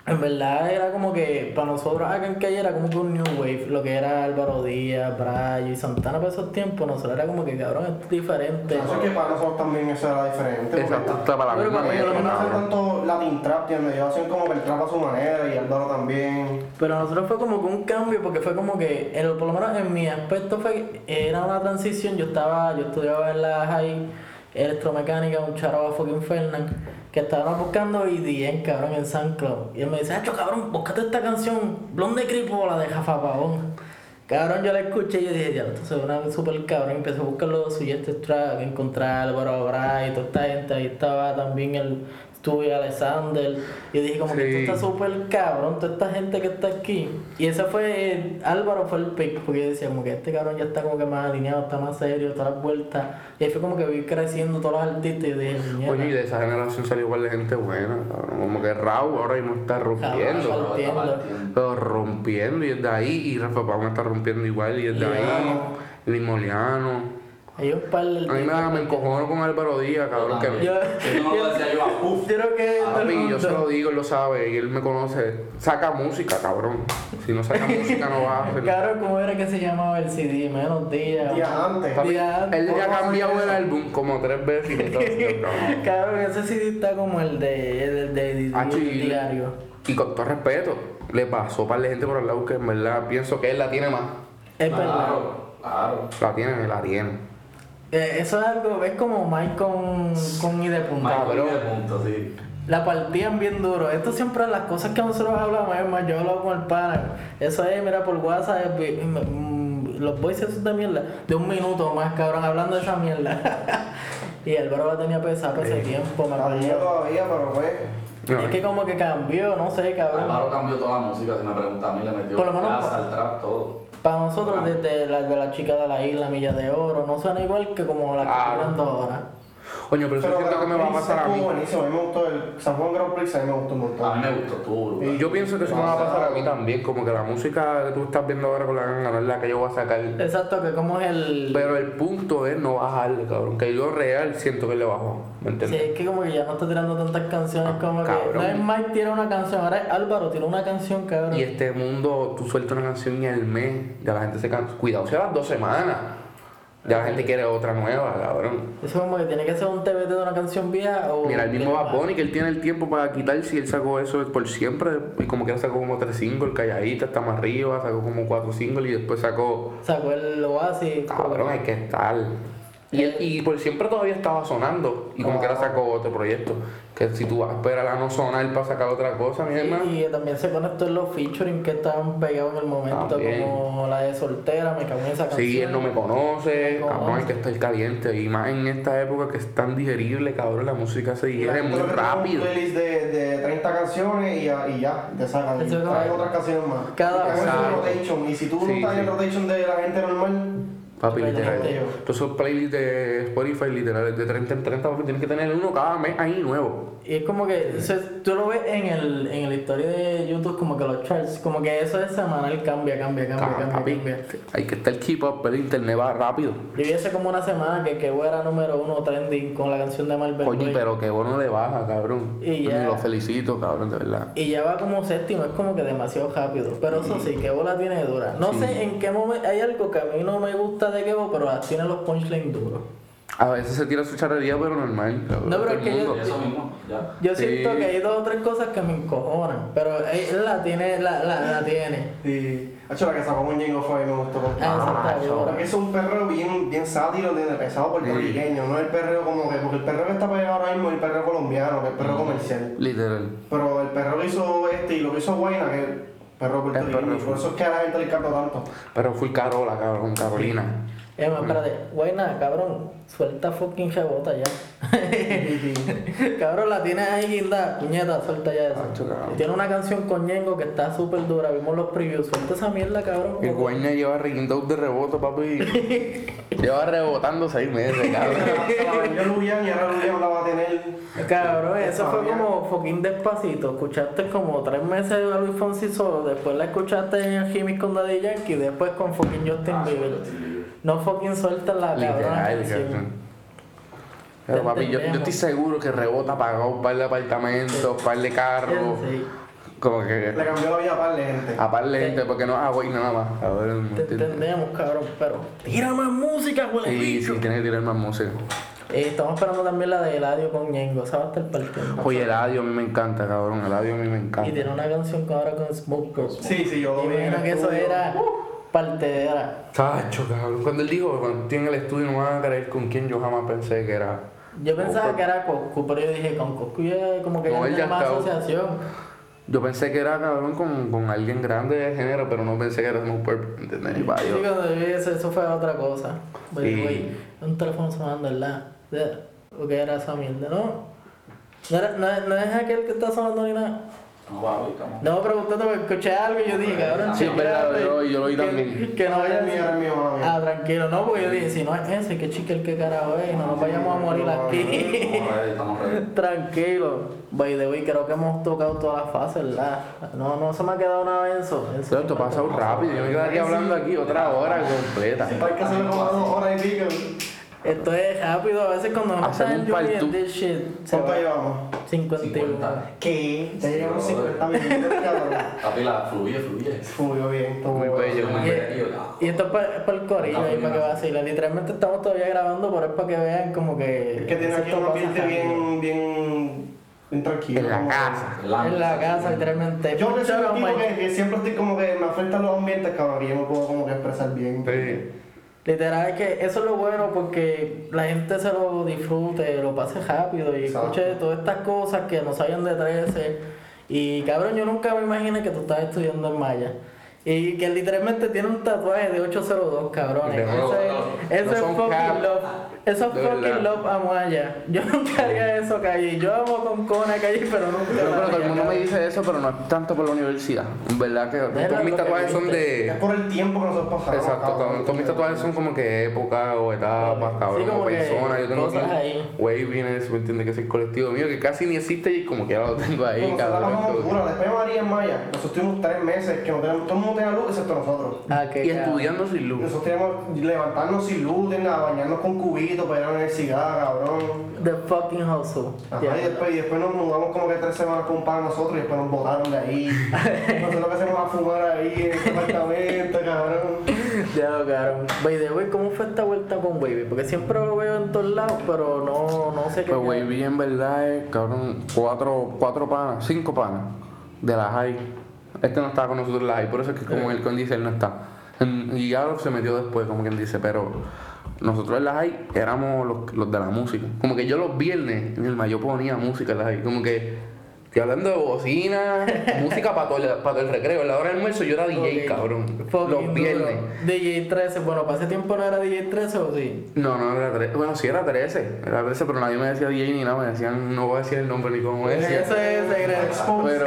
En verdad era como que para nosotros acá en calle era como que un new wave, lo que era Álvaro Díaz, Brayo y Santana para esos tiempos, nosotros era como que, cabrón, esto es diferente. Así que para nosotros también eso era diferente. Exacto, está para la Pero misma meta, ellos no hacen tanto Latin Trap, ¿entiendes? Ellos hacen como que el trap a su manera y Álvaro también. Pero a nosotros fue como que un cambio, porque fue como que, en, por lo menos en mi aspecto fue, era una transición, yo estaba, yo estudiaba en la high electromecánica, un charo a fucking Fernan, que estaban buscando EDM, cabrón, en SoundCloud. Y él me dice, Hacho, cabrón, búscate esta canción, Blonde Cripo, la de Jafa Pavón. Cabrón, yo la escuché y yo dije, ya, esto se una súper cabrón. Empecé a buscar los siguientes tracks, encontré a Álvaro Bray y toda esta gente. Ahí estaba también el Stewie Alexander. Y dije, como que Sí. esto está súper cabrón, toda esta gente que está aquí. Y ese fue, Álvaro fue el pick, porque yo decía, como que este cabrón ya está como que más alineado, está más serio, todas las vueltas. Y ahí fue como que vi creciendo todos los artistas y dije, mierda. Oye, y de esa generación salió igual de gente buena, cabrón. Como que Raúl ahora mismo está rompiendo. Cabrón. Pero rompiendo y es de ahí. Y Rafa Pablo está rompiendo igual y es de ahí. Limoliano. Ellos par A mí me, da- me encojono con Álvaro Díaz, cabrón. Que Yo, (laughs) no lo decía yo a yo creo que el Papi, yo se lo digo, él lo sabe y él me conoce. Saca música, cabrón. Si no saca música, no va a hacer. Cabrón, ¿cómo era que se llamaba el CD? Menos días. Días antes. Papi, Días antes. él ya ha cambiado el álbum como tres veces y entonces, no. Cabrón, (laughs) ese CD está como el de, el de, de- Ah, de- diario. Y con todo respeto, le pasó para la gente por el lado que en verdad pienso que él la tiene más. Es verdad. Claro, claro. La tiene, la tiene. Eh, eso es algo, es como Mike con, con I de punta. Michael de punto, sí. La partían bien duro. Esto siempre es las cosas que nosotros hablamos. Es más, yo he hablado con el pana. Eso es, mira, por WhatsApp, es vi- mm, los voices de mierda. De un minuto más, cabrón, hablando de esa mierda. (laughs) y Álvaro la tenía pesada para ese tiempo, me acuerdo. todavía, pero. No, Es que como que cambió, no sé, cabrón. Álvaro cambió toda la música, si me pregunta a mí, le metió Por lo menos- al trap, todo. Para nosotros, desde la de la chica de la isla, Milla de Oro, no suena igual que como la que Ah, hablando ahora. Coño, pero eso Pero siento que me va a pasar a mí. buenísimo, a mí me gustó el San Juan Grand Prix, a mí me gustó un A montón. mí me gustó, brutal. Y yo pienso que eso me va a pasar a mí también, como que la música que tú estás viendo ahora con la ganga no es la que yo voy a sacar. Exacto, que como es el... Pero el punto es no bajarle, cabrón. Que yo real siento que le bajó. ¿Me Sí, entiendes? es que como que ya no está tirando tantas canciones como que... No es Mike tira una canción, ahora es Álvaro tira una canción, cabrón. Y este mundo, tú sueltas una canción y al mes, ya la gente se cansa. Cuidado, si a las dos semanas, ya la gente quiere otra nueva, cabrón. Eso como que tiene que ser un TBT de una canción vieja o... Mira, el mismo Bad Bunny, que él tiene el tiempo para quitar si él sacó eso por siempre. Y como que sacó como tres singles, calladita, está más arriba, sacó como cuatro singles y después sacó. Sacó el Oasis. Cabrón, hay que estar. Y, y por siempre todavía estaba sonando. Y como que ahora sacó otro proyecto. Que si tú vas a esperar a no sonar para sacar otra cosa, mi hermano. Y, y también se conectó en los featuring que estaban pegados en el momento, También. como la de soltera, me cago en esa canción. Sí, él no me conoce, No me cabrón, hay que estar caliente. Y más en esta época que es tan digerible, cabrón, la música se digiere muy rápido. Un playlist de, de 30 canciones y ya, y ya te sacan. Eso Y es traen como- otras canciones más. Cada uno. un rotation. Y si tú no Sí, estás en el sí. rotation de la gente normal, Papi, literal. Todos esos playlists de Spotify, literal, de 30 en 30, papi, tienes que tener uno cada mes ahí nuevo. Y es como que, tú lo ves en el, en la historia de YouTube, como que los charts, como que eso es semanal, cambia, cambia, cambia, Ca- cambia, papi, cambia. hay que estar keep up, pero el internet va rápido. Yo vi hace como una semana que que era número uno trending con la canción de Marvel Coño, pero que bueno le baja, cabrón. Y ya. Lo felicito, cabrón, de verdad. Y ya va como séptimo, es como que demasiado rápido. Pero eso sí, que bola tiene dura. No sé en qué momento. Hay algo que a mí no me gusta canta de Kevo, pero tiene los punchlines duros. A veces se tira su charrería, pero normal. No, pero es que yo- mundo. Y eso mismo, ya. Yo Sí. siento que hay dos o tres cosas que me encojonan, pero él la tiene, la, la, la tiene. Sí. Hacho, la que sacó Ñengo fue me gustó. Ah. Porque es un perreo bien, bien sátiro, de pesado puertorriqueño. No es el perreo como que, porque el perreo que está pegado ahora mismo es el perreo colombiano, que es el perreo comercial. Literal. Pero el perreo que hizo este y lo que hizo Guayna, que puertorriqueño. y Por eso es que a la gente le encanta tanto. Pero full Carola, cabrón, Carolina. Eh, más, espérate, buena, cabrón, suelta fucking rebota ya. (laughs) cabrón, la tienes ahí guinda, puñeta, suelta ya eso. Acho. Y tiene una canción con Ñengo que está súper dura, vimos los previews, suelta esa mierda, cabrón. El Guayna lleva reguindado de rebote, papi. (laughs) lleva rebotando seis meses, Se (laughs) cabrón. vendió Luyan y ahora Luyan la va a tener. Cabrón, eso fue como fucking despacito. Escuchaste como tres meses a Luis Fonsi solo, después la escuchaste en Jimmy con Daddy Yankee, después con fucking Justin Ah, Bieber. No fucking suelta la Literal, cabrón. Pero papi, yo, yo estoy seguro que rebota pagado un par de apartamentos, un par de carros. Sí, Como que Le cambió la vida a par de gente. a par de gente, porque no es a Guay nada más. A ver, ¿me te entendemos, cabrón, pero tira más música, huele Sí, bicho. sí, tiene que tirar más música. Eh, estamos esperando también la de Eladio con Ñengo, ¿sabes? Hasta el partiendo. Oye, el audio a mí me encanta, cabrón. El audio a mí me Y encanta. tiene una canción que ahora con Smoke Girls. Sí, sí, yo Y me imagino que eso era parte de era. Tacho, cabrón. Cuando él dijo, cuando estoy en el estudio no van a creer con quién yo jamás pensé que era. Yo pensaba que era Coscu, pero yo dije, con Coscu ya como que No, él ya más asociación. Yo pensé que era cabrón con, con alguien grande de género, pero no pensé que era Snoop Purp, va, Sí, yo- cuando yo vi eso, eso fue otra cosa. Sí. un teléfono sonando, ¿verdad? ¿O qué era esa mierda? No. No, era- no, es- no es aquel que está sonando ni nada. Estamos. No, preguntando porque escuché algo y yo dije, cabrón, Sí, es verdad, yo- yo lo oí también. Que no Era vaya el mío, era el mío, mala mía. Ah, tranquilo, no, porque yo dije, si no es ese, que chique el que carajo es, no nos vayamos a morir aquí. (laughs) Tranquilo. By the way, creo que hemos tocado todas las fases, ¿verdad? No, no se me ha quedado nada en eso. en Pero esto ha pasado rápido, yo me quedaría hablando aquí otra hora completa. Hay que hacerlo como dos horas y pico. Esto es rápido, a veces cuando no en un part lluvia this shit. se ¿Cuánto va. llevamos? 51. 50. ¿Qué? Ya llegamos a Sí, 50 minutos, cabrón. Papi, la fluye, fluye. Fluyo bien, todo Muy bueno. bello. Y, y esto es para, el corillo ahí para que vacilen. Literalmente estamos todavía grabando, pero es para que vean como que. Es que tiene aquí un ambiente bien, bien, bien tranquilo. En la como que- casa. En la casa, literalmente. Yo que soy un tipo que siempre estoy como que me afectan los ambientes, cabrón, y yo me puedo como que expresar bien. Sí. Literal es que eso es lo bueno porque la gente se lo disfrute, lo pase rápido y Exacto. escuche todas estas cosas que no sabían de 13. Y cabrón, yo nunca me imaginé que tú estabas estudiando en Maya. Y que literalmente tiene un tatuaje de 802, cabrones. Ese, ese no es fucking love. Eso es fucking love a Maya. Yo nunca haría eso, Calle. Yo amo con Cona, Calle, pero nunca. Pero, todo el mundo me dice eso, pero no es tanto por la universidad. En verdad que todos mis tatuajes son Es de. por el tiempo que nosotros pasamos. Exacto, todos, todos mis tatuajes son como que época o etapas, cabrón, como o que personas. Yo tengo cosas aquí ahí. Waviness, ¿me entiendes? Que es el colectivo mío, que casi ni existe y como que ahora lo tengo ahí, cabrón. Después de María en Maya, nosotros tuvimos tres meses que no teníamos, todo el mundo tenía luz excepto nosotros. Ah, qué Y estudiando sin luz. Nosotros teníamos levantarnos sin luz, bañarnos con cubitos para ir a la universidad, cabrón. The fucking hustle. Ajá, Yeah. y, después, y después nos mudamos como que tres semanas con un par nosotros y después nos botaron de ahí. (laughs) Nosotros lo que hacemos a fumar ahí en este apartamento, cabrón. Ya lo cabrón. By the way, ¿cómo fue esta vuelta con Wavy? Porque siempre lo veo en todos lados, pero no, no sé qué. Pues Wavy en verdad es, cabrón, cuatro, cuatro panas, cinco panas de la high. Este no estaba con nosotros en la high, por eso es que como él con dice, él no está. Y Aaron se metió después, como quien dice, pero nosotros en la high éramos los, los de la música. Como que yo los viernes en el mayo ponía música en la high, como que estoy hablando de bocina, (laughs) música para todo, el- para todo el recreo. En la hora del almuerzo yo era DJ, Ok. cabrón. Fucking Los viernes. duro. DJ 13, bueno, para ese tiempo no era DJ 13 o sí. No, no era 13. Bueno, sí era 13. Era 13, pero nadie me decía DJ ni nada. Me decían, no voy a decir el nombre ni cómo es. Ese es. (laughs) (laughs) Pero,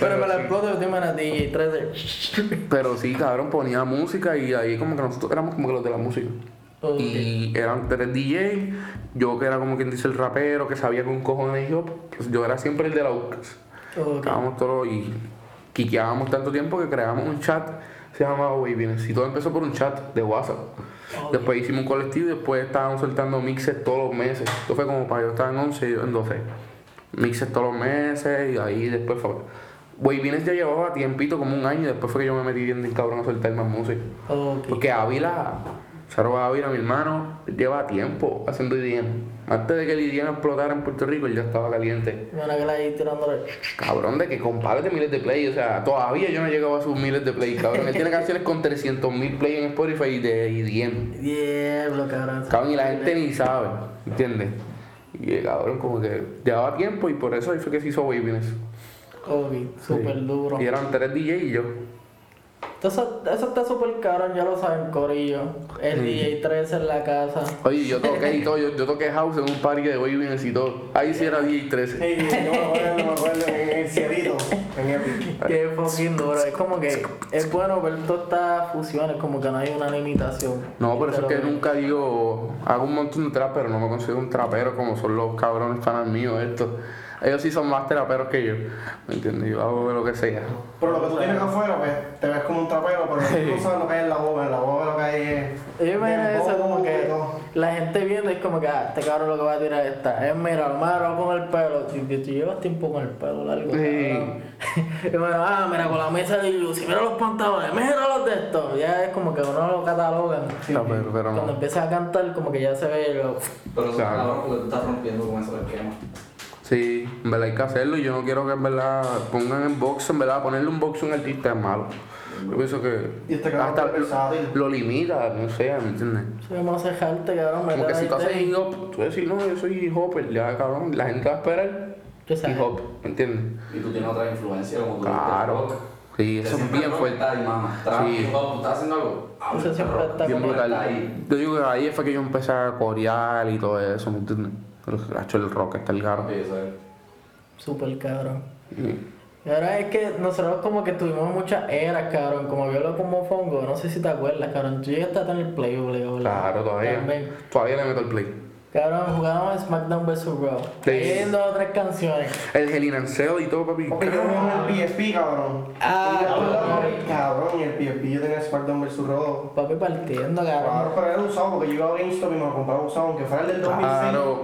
Pero me la sí. exploto de era DJ 13. Pero sí, cabrón, ponía música y ahí como que nosotros éramos como que los de la música. Y eran tres DJ, yo que era como quien dice el rapero, que sabía con cojones hop, pues yo era siempre el de la UCAS. Estábamos todos y quiqueábamos tanto tiempo que creamos un chat, se llamaba Waviness. Y todo empezó por un chat de WhatsApp. Después hicimos un colectivo y después estábamos soltando mixes todos los meses. Esto fue como para yo estaba en 11 y yo en 12. Mixes todos los meses y ahí después fue. Waviness ya llevaba tiempito, como un año, y después fue que yo me metí bien cabrón a soltar más música. Porque Ávila Charo Gaviria, mi hermano, lleva tiempo haciendo IDM. Antes de que el IDM explotara en Puerto Rico, él ya estaba caliente. Bueno, que la ahí tirándole. Cabrón, de que compárate miles de play. O sea, todavía yo no he llegado a sus miles de play. Cabrón, él tiene canciones con 300 mil play en Spotify de IDM. Diablo, cabrón. Cabrón, y la gente ni sabe, ¿entiendes? Y eh, cabrón, como que llevaba tiempo y por eso ahí fue que se hizo Waviness. Ok, súper duro. Y eran tres DJ y yo. Eso, eso está súper cabrón, ya lo saben, Corillo. El Sí. DJ 13 en la casa. Oye, yo (laughs) toqué y todo, yo, yo toqué house en un party de Waviness y todo. Ahí sí era DJ 13. Sí, yo me acuerdo, me acuerdo en el cielito, en Epic. Qué fucking duro. Es como que es bueno ver todas estas fusiones, como que no hay una limitación. No, por eso es que nunca digo, hago un montón de trap, pero no me considero un trapero como son los cabrones fanas míos estos. Ellos sí son más traperos que yo, ¿me entiendes? Yo hago lo que sea. Pero lo que tú tienes afuera, pues te ves como un trapero, pero tú no sabes lo que hay en la boba. En la boba lo que hay es. Me imagino eso como que la gente viendo es como que, ah, este cabrón lo que va a tirar esta. Es mira, malo con el pelo. Si tú llevas tiempo con el pelo largo, Sí. (laughs) Y bueno, ah, mira, con la mesa de luz, y mira los pantalones, mira los de estos. Ya es como que uno lo catalogan. Trapero, pero Cuando no. empieza a cantar, como que ya se ve lo. Pero eso es Claro. cabrón porque tú estás rompiendo con eso del quema. Sí, en verdad hay que hacerlo y yo no quiero que en verdad pongan en box, en verdad ponerle un box a un artista es malo. Yo pienso que Y este cabrón hasta lo, lo limita, no sé, ¿me entiendes? Subimos a dejarte, cabrón. Como que si tú haces hip hop, tú decir, no, yo soy hip hopper, ya cabrón, la gente va a esperar hip hop, ¿me entiendes? Y tú tienes otra influencia como tú Claro. rock. Sí, eso es bien fuerte. Sí. hop, estás haciendo algo. Eso siempre está Bien brutal. Yo digo que ahí fue que yo empecé a corear y todo eso, ¿me entiendes? Pero hecho el rock está el garo. Sí, eso es. Súper cabrón. Y ahora es que nosotros como que tuvimos muchas eras, cabrón, como Viola como Fongo, no sé si te acuerdas, cabrón, tú llegaste a tener Playboy, ¿verdad? Claro, todavía. También. Todavía le meto el play. Cabrón, jugábamos SmackDown vs. Raw. Sí. Ahí dos o tres canciones. El Hell in a Cell y todo, papi. Porque yo jugaba en el PSP, cabrón. Ah, Y yo, cabrón. cabrón, y el PSP yo tenía SmackDown vs. Raw. Papi partiendo, cabrón. Claro, pero era usado porque yo iba a GameStop y me lo compraba usado, aunque fuera el del 2006. Claro,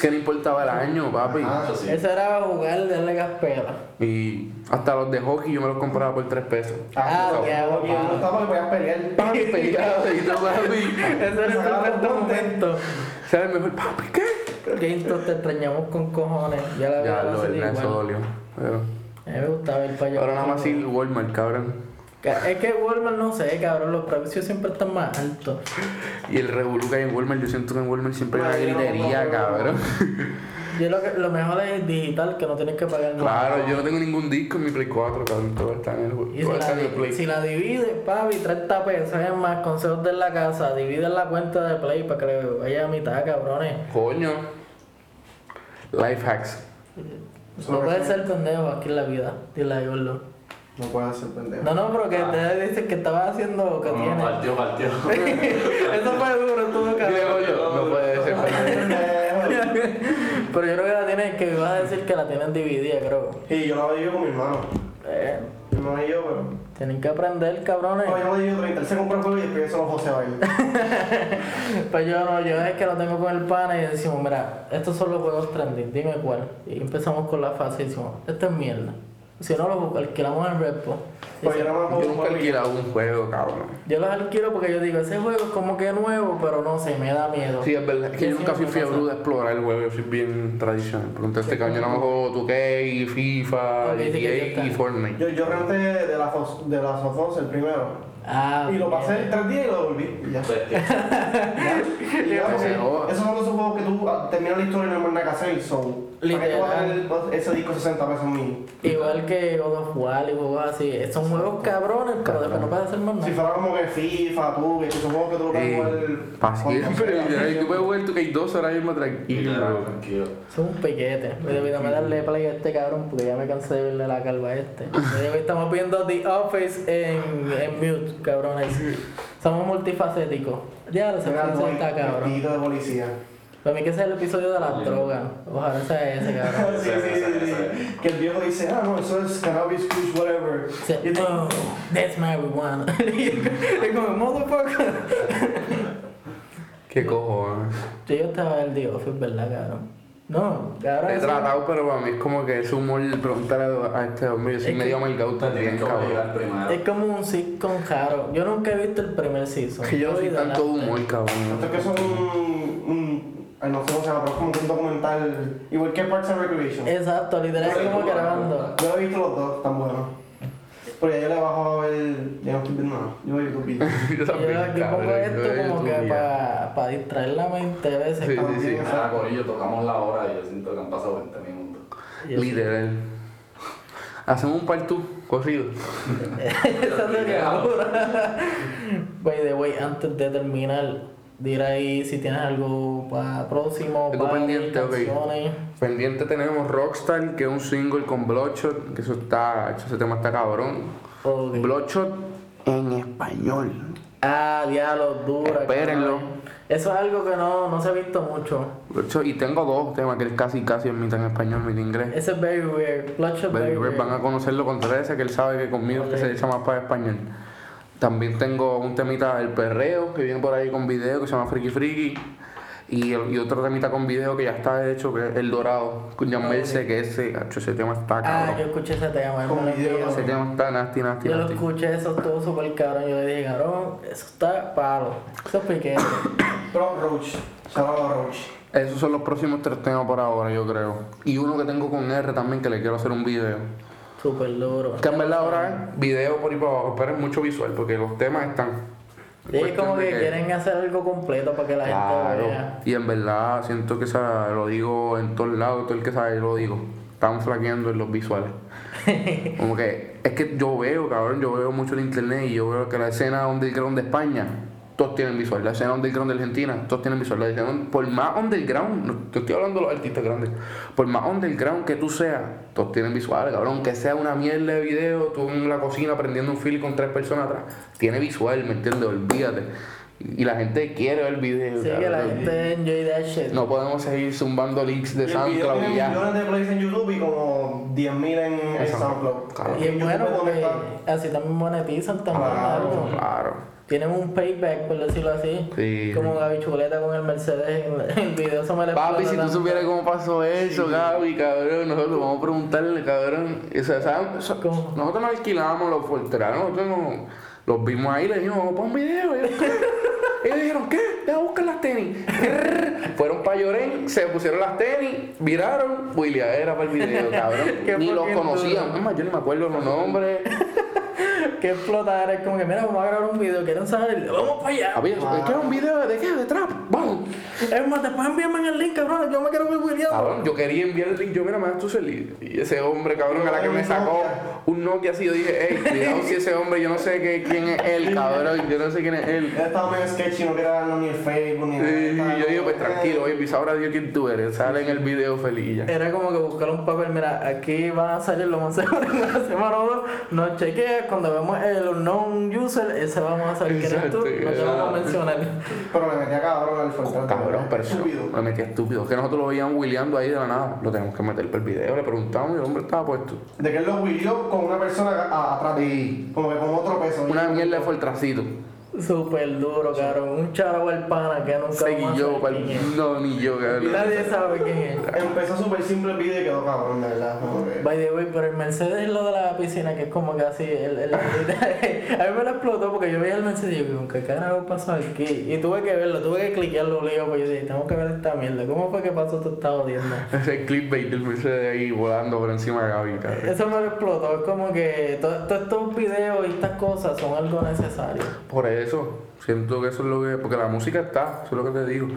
que no importaba el año, papi. Ajá. Eso sí. Eso era jugar, darle gaspera. Y hasta los de hockey yo me los compraba por 3 pesos. Ah, Ah, qué y me bueno. gustaba porque podías pelear. Papi, todo, papi. Ese era el perfecto momento. ¿Sabes el mejor? Papi, ¿qué? GameStop te extrañamos con cojones. Ya la Ya, lo eso igual. dolió. Pero A mí me gustaba para allá. ahora nada más ir Walmart, cabrón. Ca- Es que Walmart no sé, cabrón, los precios siempre están más altos. Y el revolú que hay en Walmart, yo siento que en Walmart siempre hay una gritería, cabrón. Yo lo, que, lo mejor es digital, que no tienes que pagar nada. Claro, yo no tengo ningún disco en mi Play 4, cabrón. Todo está en el, Y si la, en el Play. si la divides, papi, 30 pesos, es más, consejos de la casa, divide la cuenta de Play para que le vaya a mitad, cabrones. Coño. Life hacks. No puedes ser pendejo aquí en la vida, dile a Gordo. No puedes ser pendejo. No, no, pero que te dicen que estabas haciendo que No, tienes. partió, partió. (laughs) Eso fue duro, estuvo cabrón. coño, no puede ser. Pendejo. (laughs) Pero yo creo que la tienes, que ibas a decir que la tienen dividida, creo. Y yo la divido con mi hermano. Eh, Mi hermano y yo, pero. tienen que aprender, cabrones. No, yo la divido 30. Él se compra el juego y después solo José va a ir. (laughs) Pues yo no, yo es que lo tengo con el pana y decimos, mira, estos son los juegos trending, dime cuál. Y empezamos con la fase y decimos, esta es mierda. Si no, los alquilamos en Redpo. Pues yo Yo nunca he un alquilado un juego, cabrón. Yo los alquilo porque yo digo, ese juego es como que nuevo, pero no sé, me da miedo. Sí, es verdad. Es que yo nunca fui fiebre de explorar el juego. Yo soy bien tradicional. Por ejemplo, este caño nada más juego 2K, FIFA, GTA y. Fortnite. Yo, yo renté de la Fos- de la Sofos el primero. Ah, Y lo pasé bien. tres días y lo devolví. Y ya. (laughs) Bestia. Y ya, Se joda. esos son de esos juegos que tú ah, terminas la historia y no hay más nada que hacer. So, ¿Para qué tú vas a Literal. tener ese disco 60 pesos mío? Igual que God of War y juegos así. Son juegos cabrones, pero después no puedes hacer más Si nada. fuera como que FIFA, tú, que esos juegos que tú lo puedes jugar. siempre. Tú puedes jugar tu K2 ahora mismo tranquilo. Tranquilo. Son un piquete. Me debí de darle play a este cabrón porque ya me cansé de verle la calva a este. Estamos viendo The Office en, en mute, cabrones. Somos multifacéticos. Ya lo eso está cabrón. de policía. Para mí que ese es el episodio de las drogas. Ojalá sea ese, cabrón. (laughs) Sí, sí, sí, sí. Que el viejo dice, ah, no, eso es cannabis, kush, whatever. Dice, Y tú- oh, that's marijuana. (laughs) es como, motherfucker. Qué cojones. Yo estaba el The Office, ¿verdad, cabrón? No, cabrón. He eso- tratado, pero para mí es como que es humor. Preguntarle a este hombre, yo soy Es que- medio amargado también, cabrón. Es como un sitcom raro. Yo nunca he visto el primer season. Que yo no soy tanto humor, Esto cabrón. es que son un, un ay, no sé cómo se llama, pero es como un documental, igual que Parks and Recreation. Exacto, literal, es como grabando. Yo he visto los dos, tan buenos. Pero ya yo le bajo a ver, ya no estoy viendo nada. Yo veo YouTube. Yo Yo, también, yo pongo cabrón, esto yo como que YouTube para distraer la mente a veces. Sí, como- sí, sí. Nada, Corillo, tocamos la hora y yo siento que han pasado 20 minutos. Yo- Literal. Hacemos un partú corrido. (laughs) Esa sería. By the way, antes de terminar, dir ahí si tienes algo para próximo, Tengo party, pendiente, ok. canciones. Pendiente tenemos Rockstar, que es un single con Bloodshot, que eso está, ese tema está cabrón. Ok. Bloodshot en español. Ah, diablo, dura. Espérenlo. cabrón. Eso es algo que no, no se ha visto mucho. Bloodshot, y tengo dos temas que es casi casi en mitad en español, mitad en inglés. Ese es very weird. Bloodshot Baby very Red weird. van a conocerlo con 13, que él sabe que conmigo es que se echa más para español. También tengo un temita del perreo, que viene por ahí con video, que se llama Friki Friki. Y, y otro temita con video que ya está hecho, que es El Dorado, con Jan Merce, que ese, ese tema está Ah, cabrón. yo escuché ese tema. Con video. Ese tema está nasty, nasty, Yo lo nasty. escuché, eso estuvo súper cabrón. Yo le dije, cabrón, eso está palo. Eso es piquete. Pero (coughs) Roach, a Roach. Esos son los próximos tres temas por ahora, yo creo. Y uno que tengo con R también, que le quiero hacer un video. Súper duro. Que en verdad ahora es video por ahí para abajo, pero es mucho visual, porque los temas están. Sí, es como que quieren hacer algo completo para que la gente Claro. vea. Y en verdad siento que lo digo en todos lados, todo el que sabe lo digo. Están flaqueando en los visuales. (laughs) Como que es que yo veo, cabrón, yo veo mucho en internet y yo veo que la escena underground de España, todos tienen visual. La escena underground de Argentina, todos tienen visual. La escena- por más underground, no te estoy hablando de los artistas grandes, por más underground que tú seas, todos tienen visuales, cabrón. Aunque sea una mierda de video, tú en la cocina prendiendo un film con tres personas atrás, tiene visual, ¿me entiendes? Olvídate. Y la gente quiere ver el video. Sí, que la gente enjoy that shit. No podemos seguir zumbando links de Y SoundCloud tiene y ya. millones de plays en YouTube y como 10.000 en, en. SoundCloud. Claro. Y es En bueno porque así también monetizan también Claro, algo. Claro. Tienen un payback, por decirlo así. Sí. Como Gaby Chuleta con el Mercedes en el- video. Eso me le Papi, si tú supieras cómo pasó eso, Gaby, cabrón, nosotros vamos a preguntarle, cabrón. O sea, ¿saben? Eso- ¿Cómo? Nosotros nos alquilamos los forteranos, nosotros no- los vimos ahí, le dijimos, vamos a un video. Y ellos, (laughs) dijeron, ¿qué? Deja buscar las tenis. (laughs) Fueron para Llorén, se pusieron las tenis, viraron, William para el video, cabrón. (laughs) Ni los conocían. más, yo ni me acuerdo los nombres. Que explotar es como que, mira, vamos a grabar un video. ¿Quieren saber? Vamos para allá. Había, ¿es que era un video de qué? De trap. Vamos. Es más, después envíame el link, cabrón. Yo me quiero ver William. Cabrón, yo quería enviar el link, yo mira, me das tu celular. Y ese hombre, cabrón, a la que me sacó un Nokia así, yo dije, hey, cuidado si ese hombre, yo no sé qué, quién es él, cabrón, yo no sé quién es él. Él estaba medio sketchy, no quería darnos ni el Facebook ni nada. yo digo, pues tranquilo, oye, sabrá Dios quién tú eres, sale en el video feliz ya. Era como que buscar un papel, mira, aquí van a salir los más (laughs) en una semana o dos, nos chequea, cuando vemos el unknown user, ese vamos a saber quién eres tú, no te vamos a mencionar. Pero metía cabrón al fortero. Cabrón, pero Estúpido. me metía estúpido. Que nosotros lo veíamos wheeleando ahí de la nada. Lo tenemos que meter para el video, le preguntamos y el hombre estaba puesto. De que él lo huilió con una persona atrás de. Como que con otro peso. Una mierda fue el tracito. Súper duro, cabrón. Un charo al pana que nunca Seguí a yo, pa'l- no, ni yo, cabrón. Nadie sabe quién es. Empezó súper simple el video y quedó cabrón, de verdad. By the way, pero el Mercedes es lo de la piscina, que es como que así, el, el- (laughs) (laughs) a mí me lo explotó porque yo veía el Mercedes y yo, digo, ¿qué carajo pasó aquí? Y tuve que verlo, tuve que cliquearlo, lío, pues yo dije, tengo que ver esta mierda, ¿cómo fue que pasó toda esta jodienda? (laughs) Ese clipbait del Mercedes ahí volando por encima de Gaby, cabrón. Eso me lo explotó, es como que to- todos estos videos y estas cosas son algo necesario. Por eso, siento que eso es lo que. Porque la música está, eso es lo que te digo.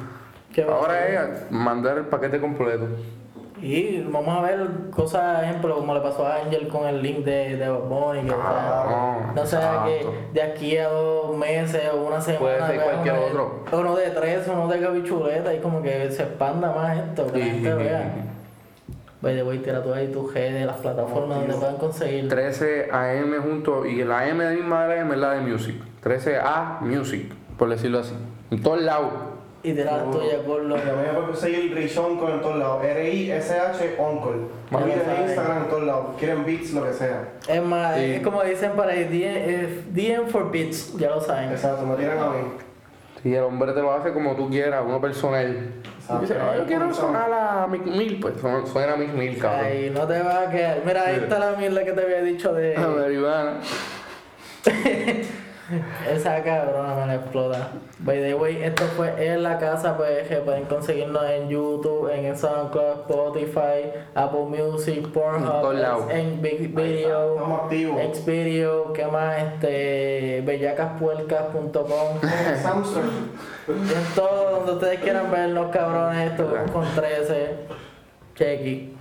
¿Qué va a Ahora es mandar el paquete completo. Y vamos a ver cosas, ejemplo, como le pasó a Angel con el link de, de Bunny, que o sea, Ah, no sé, que de aquí a dos meses o una semana. Puede ser cualquier el- otro. Uno de tres, uno de Gaby Chuleta y como que se expanda más esto, que la gente vea. Vaya, voy a tirar tú ahí tu G de las plataformas donde puedan conseguir. 13 AM junto, y la M de misma de la M es la de Music. 13A Music, por decirlo así. En todos lados. Y tirar la tuya con los. También me puedes conseguir Rishon con en todos lados. R-I-S-H Uncle. Vamos. Twitter e Instagram en todos lados. Quieren beats, lo que sea. Es más, Sí. es como dicen para ahí, DM, eh, DM for bits, ya lo saben. Exacto, me tiran a mí. Y el hombre te lo hace como tú quieras, uno personal. Y dice, "Ah, yo quiero sonar a Mick Mill, pues su- suena a Mick Mill, cabrón. Ay, no te vas a quedar. Mira, ahí Sí. está la mierda que te había dicho de. (laughs) A marihuana. (laughs) (laughs) Esa cabrona me la explota. By the way, esto fue en la casa, pues que pueden conseguirnos en YouTube, en SoundCloud, Spotify, Apple Music, Pornhub, en Big Video. Xvideo, ¿qué más? Este, bellacaspuercas.com. (laughs) Samsung. en todo donde ustedes quieran vernos, cabrones, esto con 13. Chequi.